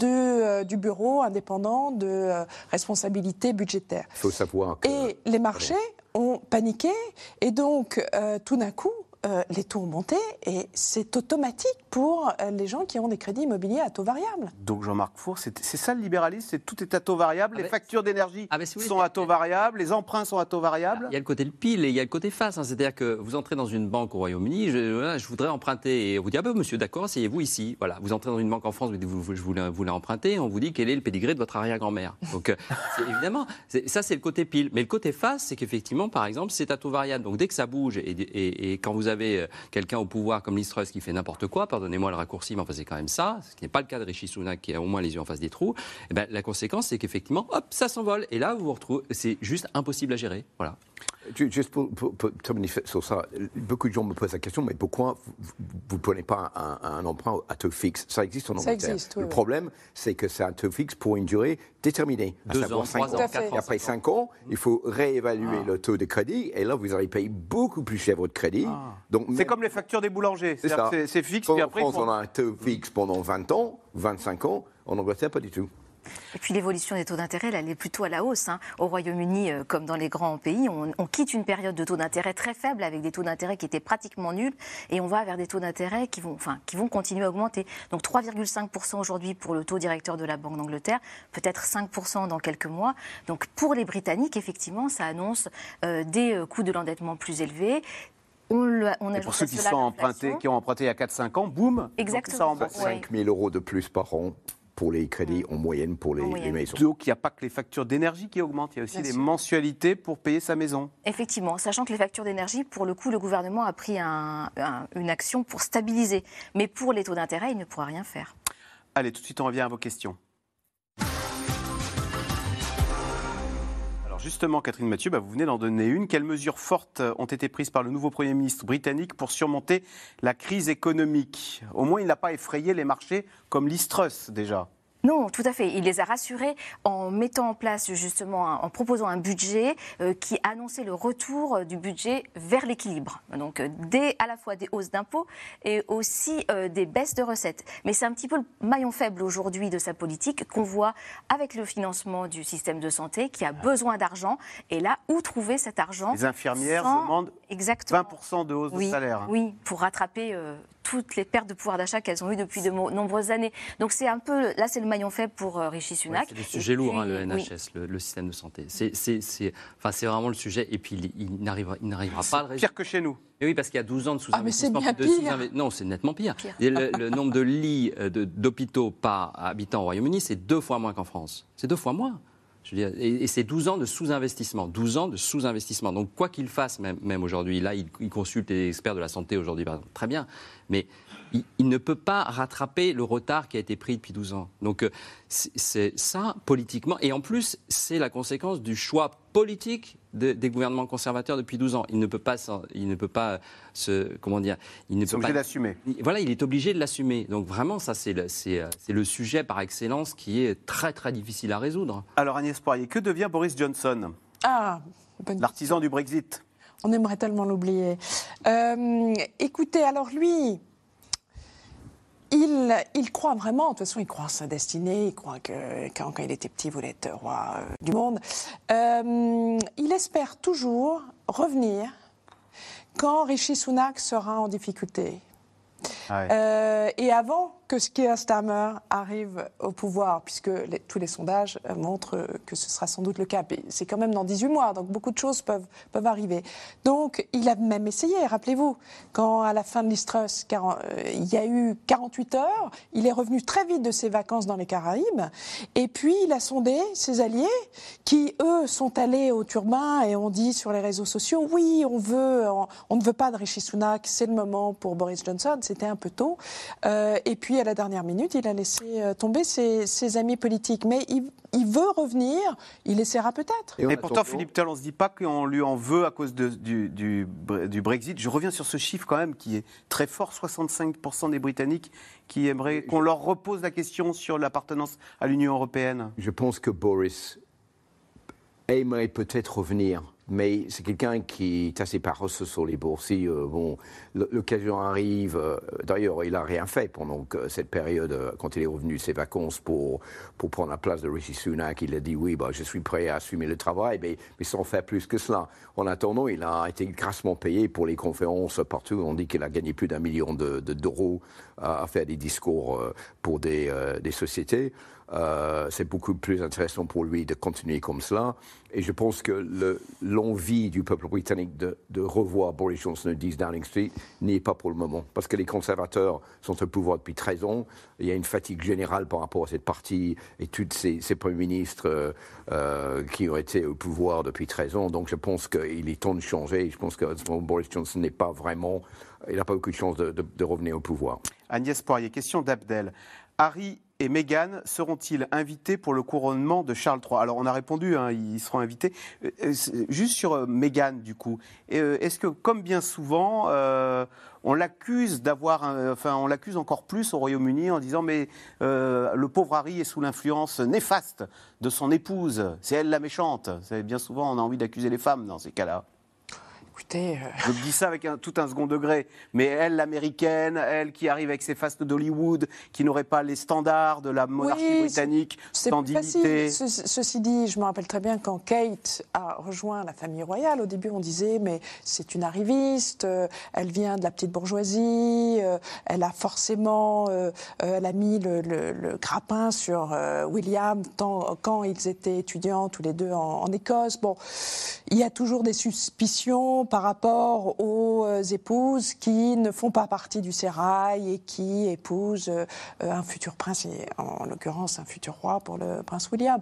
euh, du bureau indépendant de responsabilité budgétaire. Il faut savoir Et les marchés ont paniqué et donc tout d'un coup euh, les taux ont monté et c'est automatique pour euh, les gens qui ont des crédits immobiliers à taux variable. Donc Jean-Marc Four, c'est ça le libéralisme, c'est tout est à taux variable, ah les factures d'énergie ah sont à taux variable, les emprunts sont à taux variable. Il y a le côté le pile et il y a le côté face, hein. c'est-à-dire que vous entrez dans une banque au Royaume-Uni, je, voudrais emprunter et on vous dit ah ben monsieur d'accord, asseyez-vous ici, voilà, vous entrez dans une banque en France, vous dites vous, je voulais, voulais emprunter, on vous dit quel est le pédigré de votre arrière-grand-mère. Donc euh, évidemment, ça c'est le côté pile, mais le côté face, c'est qu'effectivement par exemple c'est à taux variable, donc dès que ça bouge et, et quand vous avez euh, quelqu'un au pouvoir comme Listrus qui fait n'importe quoi, pardonnez-moi le raccourci, mais enfin c'est quand même ça, ce qui n'est pas le cas de Rishi Sunak qui a au moins les yeux en face des trous, eh ben, la conséquence c'est qu'effectivement, hop, ça s'envole. Et là, vous vous retrouvez, c'est juste impossible à gérer. Voilà. Juste pour, terminer sur ça, beaucoup de gens me posent la question, mais pourquoi vous ne prenez pas un, emprunt à taux fixe? Ça existe en Angleterre. Ça existe, oui, Le problème, c'est que c'est un taux fixe pour une durée déterminée. Deux ans, trois ans, quatre ans. Et après cinq ans, il faut réévaluer ah. le taux de crédit, et là, vous allez payer beaucoup plus cher votre crédit. Ah. Donc, c'est comme les factures des boulangers. C'est fixe, puis après... En France, on a un taux fixe pendant 20 ans, 25 ans. En Angleterre, pas du tout. Et puis l'évolution des taux d'intérêt, elle est plutôt à la hausse. Hein. Au Royaume-Uni, euh, comme dans les grands pays, on, quitte une période de taux d'intérêt très faible avec des taux d'intérêt qui étaient pratiquement nuls et on va vers des taux d'intérêt qui vont, enfin, qui vont continuer à augmenter. Donc 3,5% aujourd'hui pour le taux directeur de la Banque d'Angleterre, peut-être 5% dans quelques mois. Donc pour les Britanniques, effectivement, ça annonce euh, des euh, coûts de l'endettement plus élevés, on, on et pour ceux qui, sont empruntés, qui ont emprunté il y a 4-5 ans, boum Exactement. 5 000 euros de plus par an pour les crédits en moyenne pour les, maisons. Donc il n'y a pas que les factures d'énergie qui augmentent, il y a aussi les mensualités pour payer sa maison. Effectivement, sachant que les factures d'énergie, pour le coup, le gouvernement a pris une action pour stabiliser. Mais pour les taux d'intérêt, il ne pourra rien faire. Allez, tout de suite, on revient à vos questions. Justement, Catherine Mathieu, bah, vous venez d'en donner une. Quelles mesures fortes ont été prises par le nouveau Premier ministre britannique pour surmonter la crise économique? Au moins, il n'a pas effrayé les marchés comme l'Istrus déjà. Non, tout à fait. Il les a rassurés en mettant en place justement, en proposant un budget euh, qui annonçait le retour euh, du budget vers l'équilibre. Donc euh, des, à la fois des hausses d'impôts et aussi des baisses de recettes. Mais c'est un petit peu le maillon faible aujourd'hui de sa politique qu'on voit avec le financement du système de santé qui a besoin d'argent. Et là, où trouver cet argent Les infirmières demandent Exactement. 20% de hausse de salaire. Oui, pour rattraper toutes les pertes de pouvoir d'achat qu'elles ont eues depuis de nombreuses années. Donc c'est un peu, là c'est le maillon faible pour euh, Rishi Sunak. c'est le sujet lourd, hein, le NHS, le, système de santé. C'est enfin, vraiment le sujet, et puis il, n'arrivera pas à le Pire que chez nous. oui, parce qu'il y a 12 ans de sous-investissement. Ah, pire. non, c'est nettement pire. Le, nombre de lits euh, d'hôpitaux par habitant au Royaume-Uni, c'est deux fois moins qu'en France. C'est deux fois moins et, c'est 12 ans de sous-investissement. 12 ans de sous-investissement. Donc, quoi qu'il fasse, même, aujourd'hui, là, il, consulte les experts de la santé aujourd'hui, très bien. Mais il, ne peut pas rattraper le retard qui a été pris depuis 12 ans. Donc, euh, c'est ça, politiquement. Et en plus, c'est la conséquence du choix politique des gouvernements conservateurs depuis 12 ans. Il ne peut pas, il ne peut pas se, comment dire, il ne peut obligé d'assumer. Voilà, il est obligé de l'assumer. Donc vraiment, ça c'est le, le, sujet par excellence qui est très très difficile à résoudre. Alors Agnès Poirier, que devient Boris Johnson Ah, l'artisan du Brexit? On aimerait tellement l'oublier. Euh, écoutez, alors lui, il, il, croit vraiment, de toute façon, il croit en sa destinée, il croit que quand, il était petit, il voulait être roi euh, du monde. Euh, il espère toujours revenir quand Rishi Sunak sera en difficulté. Ah euh, et avant que Keir Starmer arrive au pouvoir, puisque tous les sondages euh, montrent que ce sera sans doute le cas. C'est quand même dans 18 mois, donc beaucoup de choses peuvent, peuvent arriver. Donc il a même essayé, rappelez-vous, quand à la fin de l'Istrus, euh, il y a eu 48 heures, il est revenu très vite de ses vacances dans les Caraïbes, et puis il a sondé ses alliés, qui eux sont allés au turbin et ont dit sur les réseaux sociaux, oui, on ne veut pas de Rishi Sunak, c'est le moment pour Boris Johnson, c'était un peu tôt. Euh, et puis à la dernière minute, il a laissé euh, tomber ses, amis politiques. Mais il, veut revenir, il essaiera peut-être. Et, pourtant, Philippe Tell, on ne se dit pas qu'on lui en veut à cause du, du, Brexit. Je reviens sur ce chiffre quand même qui est très fort 65% des Britanniques qui aimeraient qu'on leur repose la question sur l'appartenance à l'Union européenne. Je pense que Boris aimerait peut-être revenir mais c'est quelqu'un qui est assez paresseux sur les bourses. Euh, bon, l'occasion arrive, euh, d'ailleurs, il n'a rien fait pendant cette période, euh, quand il est revenu de ses vacances pour, pour prendre la place de Rishi Sunak. Il a dit oui, bah, je suis prêt à assumer le travail, mais, sans faire plus que cela. En attendant, il a été grassement payé pour les conférences partout. On dit qu'il a gagné plus d'un million d'euros de, à, faire des discours pour des sociétés. Euh, c'est beaucoup plus intéressant pour lui de continuer comme cela. Et je pense que l'envie du peuple britannique de, revoir Boris Johnson au 10 Downing Street n'y est pas pour le moment. Parce que les conservateurs sont au pouvoir depuis 13 ans. Il y a une fatigue générale par rapport à cette partie et tous ces, premiers ministres euh, euh, qui ont été au pouvoir depuis 13 ans. Donc je pense qu'il est temps de changer. Je pense que Boris Johnson n'est pas vraiment. Il n'a pas beaucoup de chance de, de revenir au pouvoir. Agnès Poirier, question d'Abdel. Harry et Meghan seront-ils invités pour le couronnement de Charles III Alors on a répondu, hein, ils seront invités. Euh, euh, juste sur euh, Meghan, du coup, est-ce que, comme bien souvent, on l'accuse d'avoir, enfin, on l'accuse encore plus au Royaume-Uni en disant mais le pauvre Harry est sous l'influence néfaste de son épouse, c'est elle la méchante. Bien souvent, on a envie d'accuser les femmes dans ces cas-là. Euh, Je dis ça avec un, tout un second degré. Mais elle, l'américaine, elle qui arrive avec ses fastes d'Hollywood, qui n'aurait pas les standards de la monarchie britannique, sans dignité. ceci dit, je me rappelle très bien quand Kate a rejoint la famille royale, au début on disait, mais c'est une arriviste, euh, elle vient de la petite bourgeoisie, euh, elle a forcément, elle a mis le, grappin sur William quand ils étaient étudiants tous les deux en, en Écosse. Bon, il y a toujours des suspicions par rapport aux euh, épouses qui ne font pas partie du sérail et qui épousent euh, un futur prince, et en l'occurrence un futur roi pour le prince William.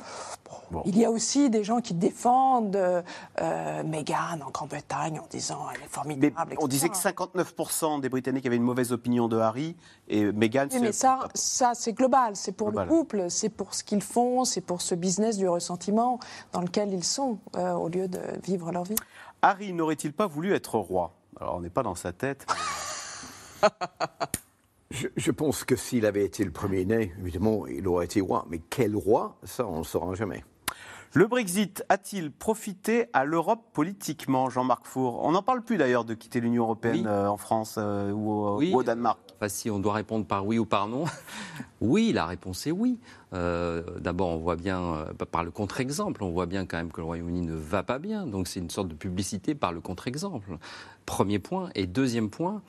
Il y a aussi des gens qui défendent euh, Meghan en Grande-Bretagne en disant elle est formidable. on disait que 59% des Britanniques avaient une mauvaise opinion de Harry et Meghan. Oui, mais ça, ça c'est global, c'est pour le couple, c'est pour ce qu'ils font, c'est pour ce business du ressentiment dans lequel ils sont au lieu de vivre leur vie. Harry n'aurait-il pas voulu être roi? Alors, on n'est pas dans sa tête. je, pense que s'il avait été le premier-né, évidemment, il aurait été roi. Mais quel roi? Ça, on ne saura jamais. Le Brexit a-t-il profité à l'Europe politiquement, Jean-Marc Four? On n'en parle plus d'ailleurs de quitter l'Union européenne euh, en France euh, ou, au, Danemark. Enfin, si on doit répondre par oui ou par non, oui, la réponse est oui. Euh, d'abord, on voit bien, par le contre-exemple, on voit bien quand même que le Royaume-Uni ne va pas bien. Donc c'est une sorte de publicité par le contre-exemple. Premier point. Et deuxième point,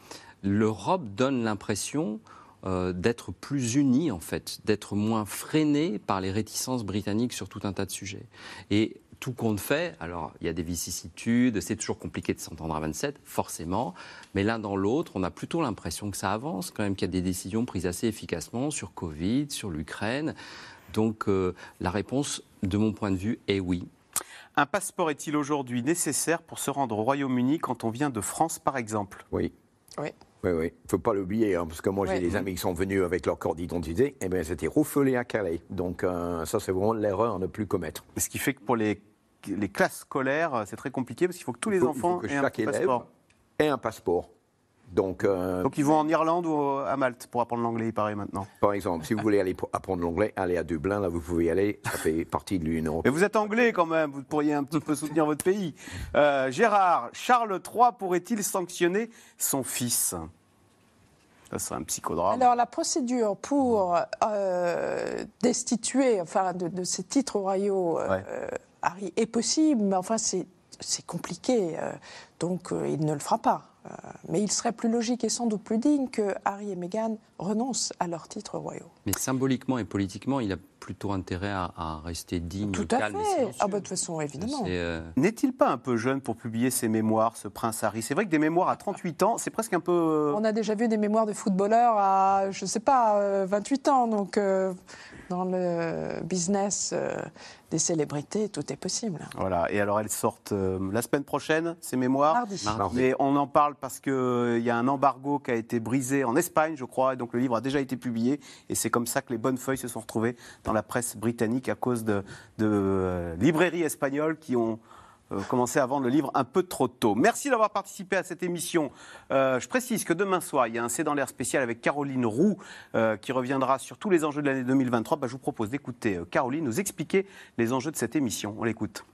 l'Europe donne l'impression euh, d'être plus unis, en fait, d'être moins freinés par les réticences britanniques sur tout un tas de sujets. Et tout compte fait, alors il y a des vicissitudes, c'est toujours compliqué de s'entendre à 27, forcément, mais l'un dans l'autre, on a plutôt l'impression que ça avance, quand même qu'il y a des décisions prises assez efficacement sur Covid, sur l'Ukraine. Donc euh, la réponse, de mon point de vue, est oui. Un passeport est-il aujourd'hui nécessaire pour se rendre au Royaume-Uni quand on vient de France, par exemple? Oui. Oui. Oui, oui. Il ne faut pas l'oublier, hein, parce que moi, j'ai des amis qui sont venus avec leur carte d'identité, et eh bien, c'était refoulé à Calais. Donc, euh, ça, c'est vraiment l'erreur à ne plus commettre. Ce qui fait que pour les, les classes scolaires, c'est très compliqué, parce qu'il faut que tous les enfants aient un passeport. ait un passeport. Donc, euh, Donc, ils vont en Irlande ou à Malte pour apprendre l'anglais, il paraît maintenant. Par exemple, si vous voulez aller apprendre l'anglais, allez à Dublin, là vous pouvez y aller, ça fait partie de l'Union. Mais vous êtes anglais quand même, vous pourriez un petit peu soutenir votre pays. Euh, Gérard, Charles III pourrait-il sanctionner son fils? Ça serait un psychodrame. Alors la procédure pour euh, destituer enfin, de, ces titres royaux euh, Harry est possible, mais enfin c'est compliqué, euh, donc il ne le fera pas. mais il serait plus logique et sans doute plus digne que Harry et Meghan renoncent à leurs titres royaux. Mais symboliquement et politiquement, il a plutôt intérêt à, rester digne, Tout calme à fait. ah bah, de toute façon, évidemment. Euh, N'est-il pas un peu jeune pour publier ses mémoires, ce prince Harry? C'est vrai que des mémoires à 38 ans, c'est presque un peu... Euh, On a déjà vu des mémoires de footballeurs à, je ne sais pas, 28 euh, ans. Donc, dans le business des célébrités, tout est possible. Voilà, et alors elles sortent la semaine prochaine, ces mémoires. Mardi. Mais on en parle parce qu'il y a un embargo qui a été brisé en Espagne, je crois, et donc le livre a déjà été publié, et c'est comme ça que les bonnes feuilles se sont retrouvées dans la presse britannique à cause de, euh, librairies espagnoles qui ont euh, commencé à vendre le livre un peu trop tôt. Merci d'avoir participé à cette émission. Euh, je précise que demain soir, il y a un C'est dans l'air spécial avec Caroline Roux qui reviendra sur tous les enjeux de l'année 2023. Bah, je vous propose d'écouter Caroline nous expliquer les enjeux de cette émission. On l'écoute.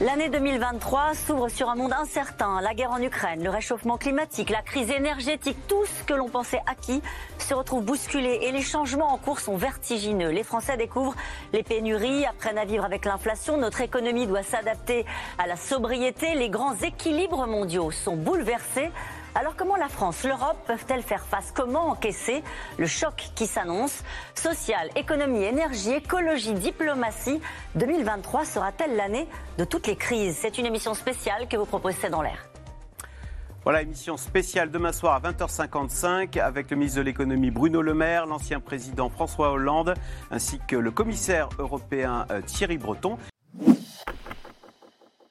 L'année 2023 s'ouvre sur un monde incertain. La guerre en Ukraine, le réchauffement climatique, la crise énergétique, tout ce que l'on pensait acquis se retrouve bousculé et les changements en cours sont vertigineux. Les Français découvrent les pénuries, apprennent à vivre avec l'inflation, notre économie doit s'adapter à la sobriété, les grands équilibres mondiaux sont bouleversés. Alors comment la France, l'Europe peuvent-elles faire face? Comment encaisser le choc qui s'annonce? Social, économie, énergie, écologie, diplomatie. 2023 sera-t-elle l'année de toutes les crises? C'est une émission spéciale que vous proposez dans l'air. Voilà, émission spéciale demain soir à 20h55 avec le ministre de l'économie Bruno Le Maire, l'ancien président François Hollande, ainsi que le commissaire européen euh, Thierry Breton.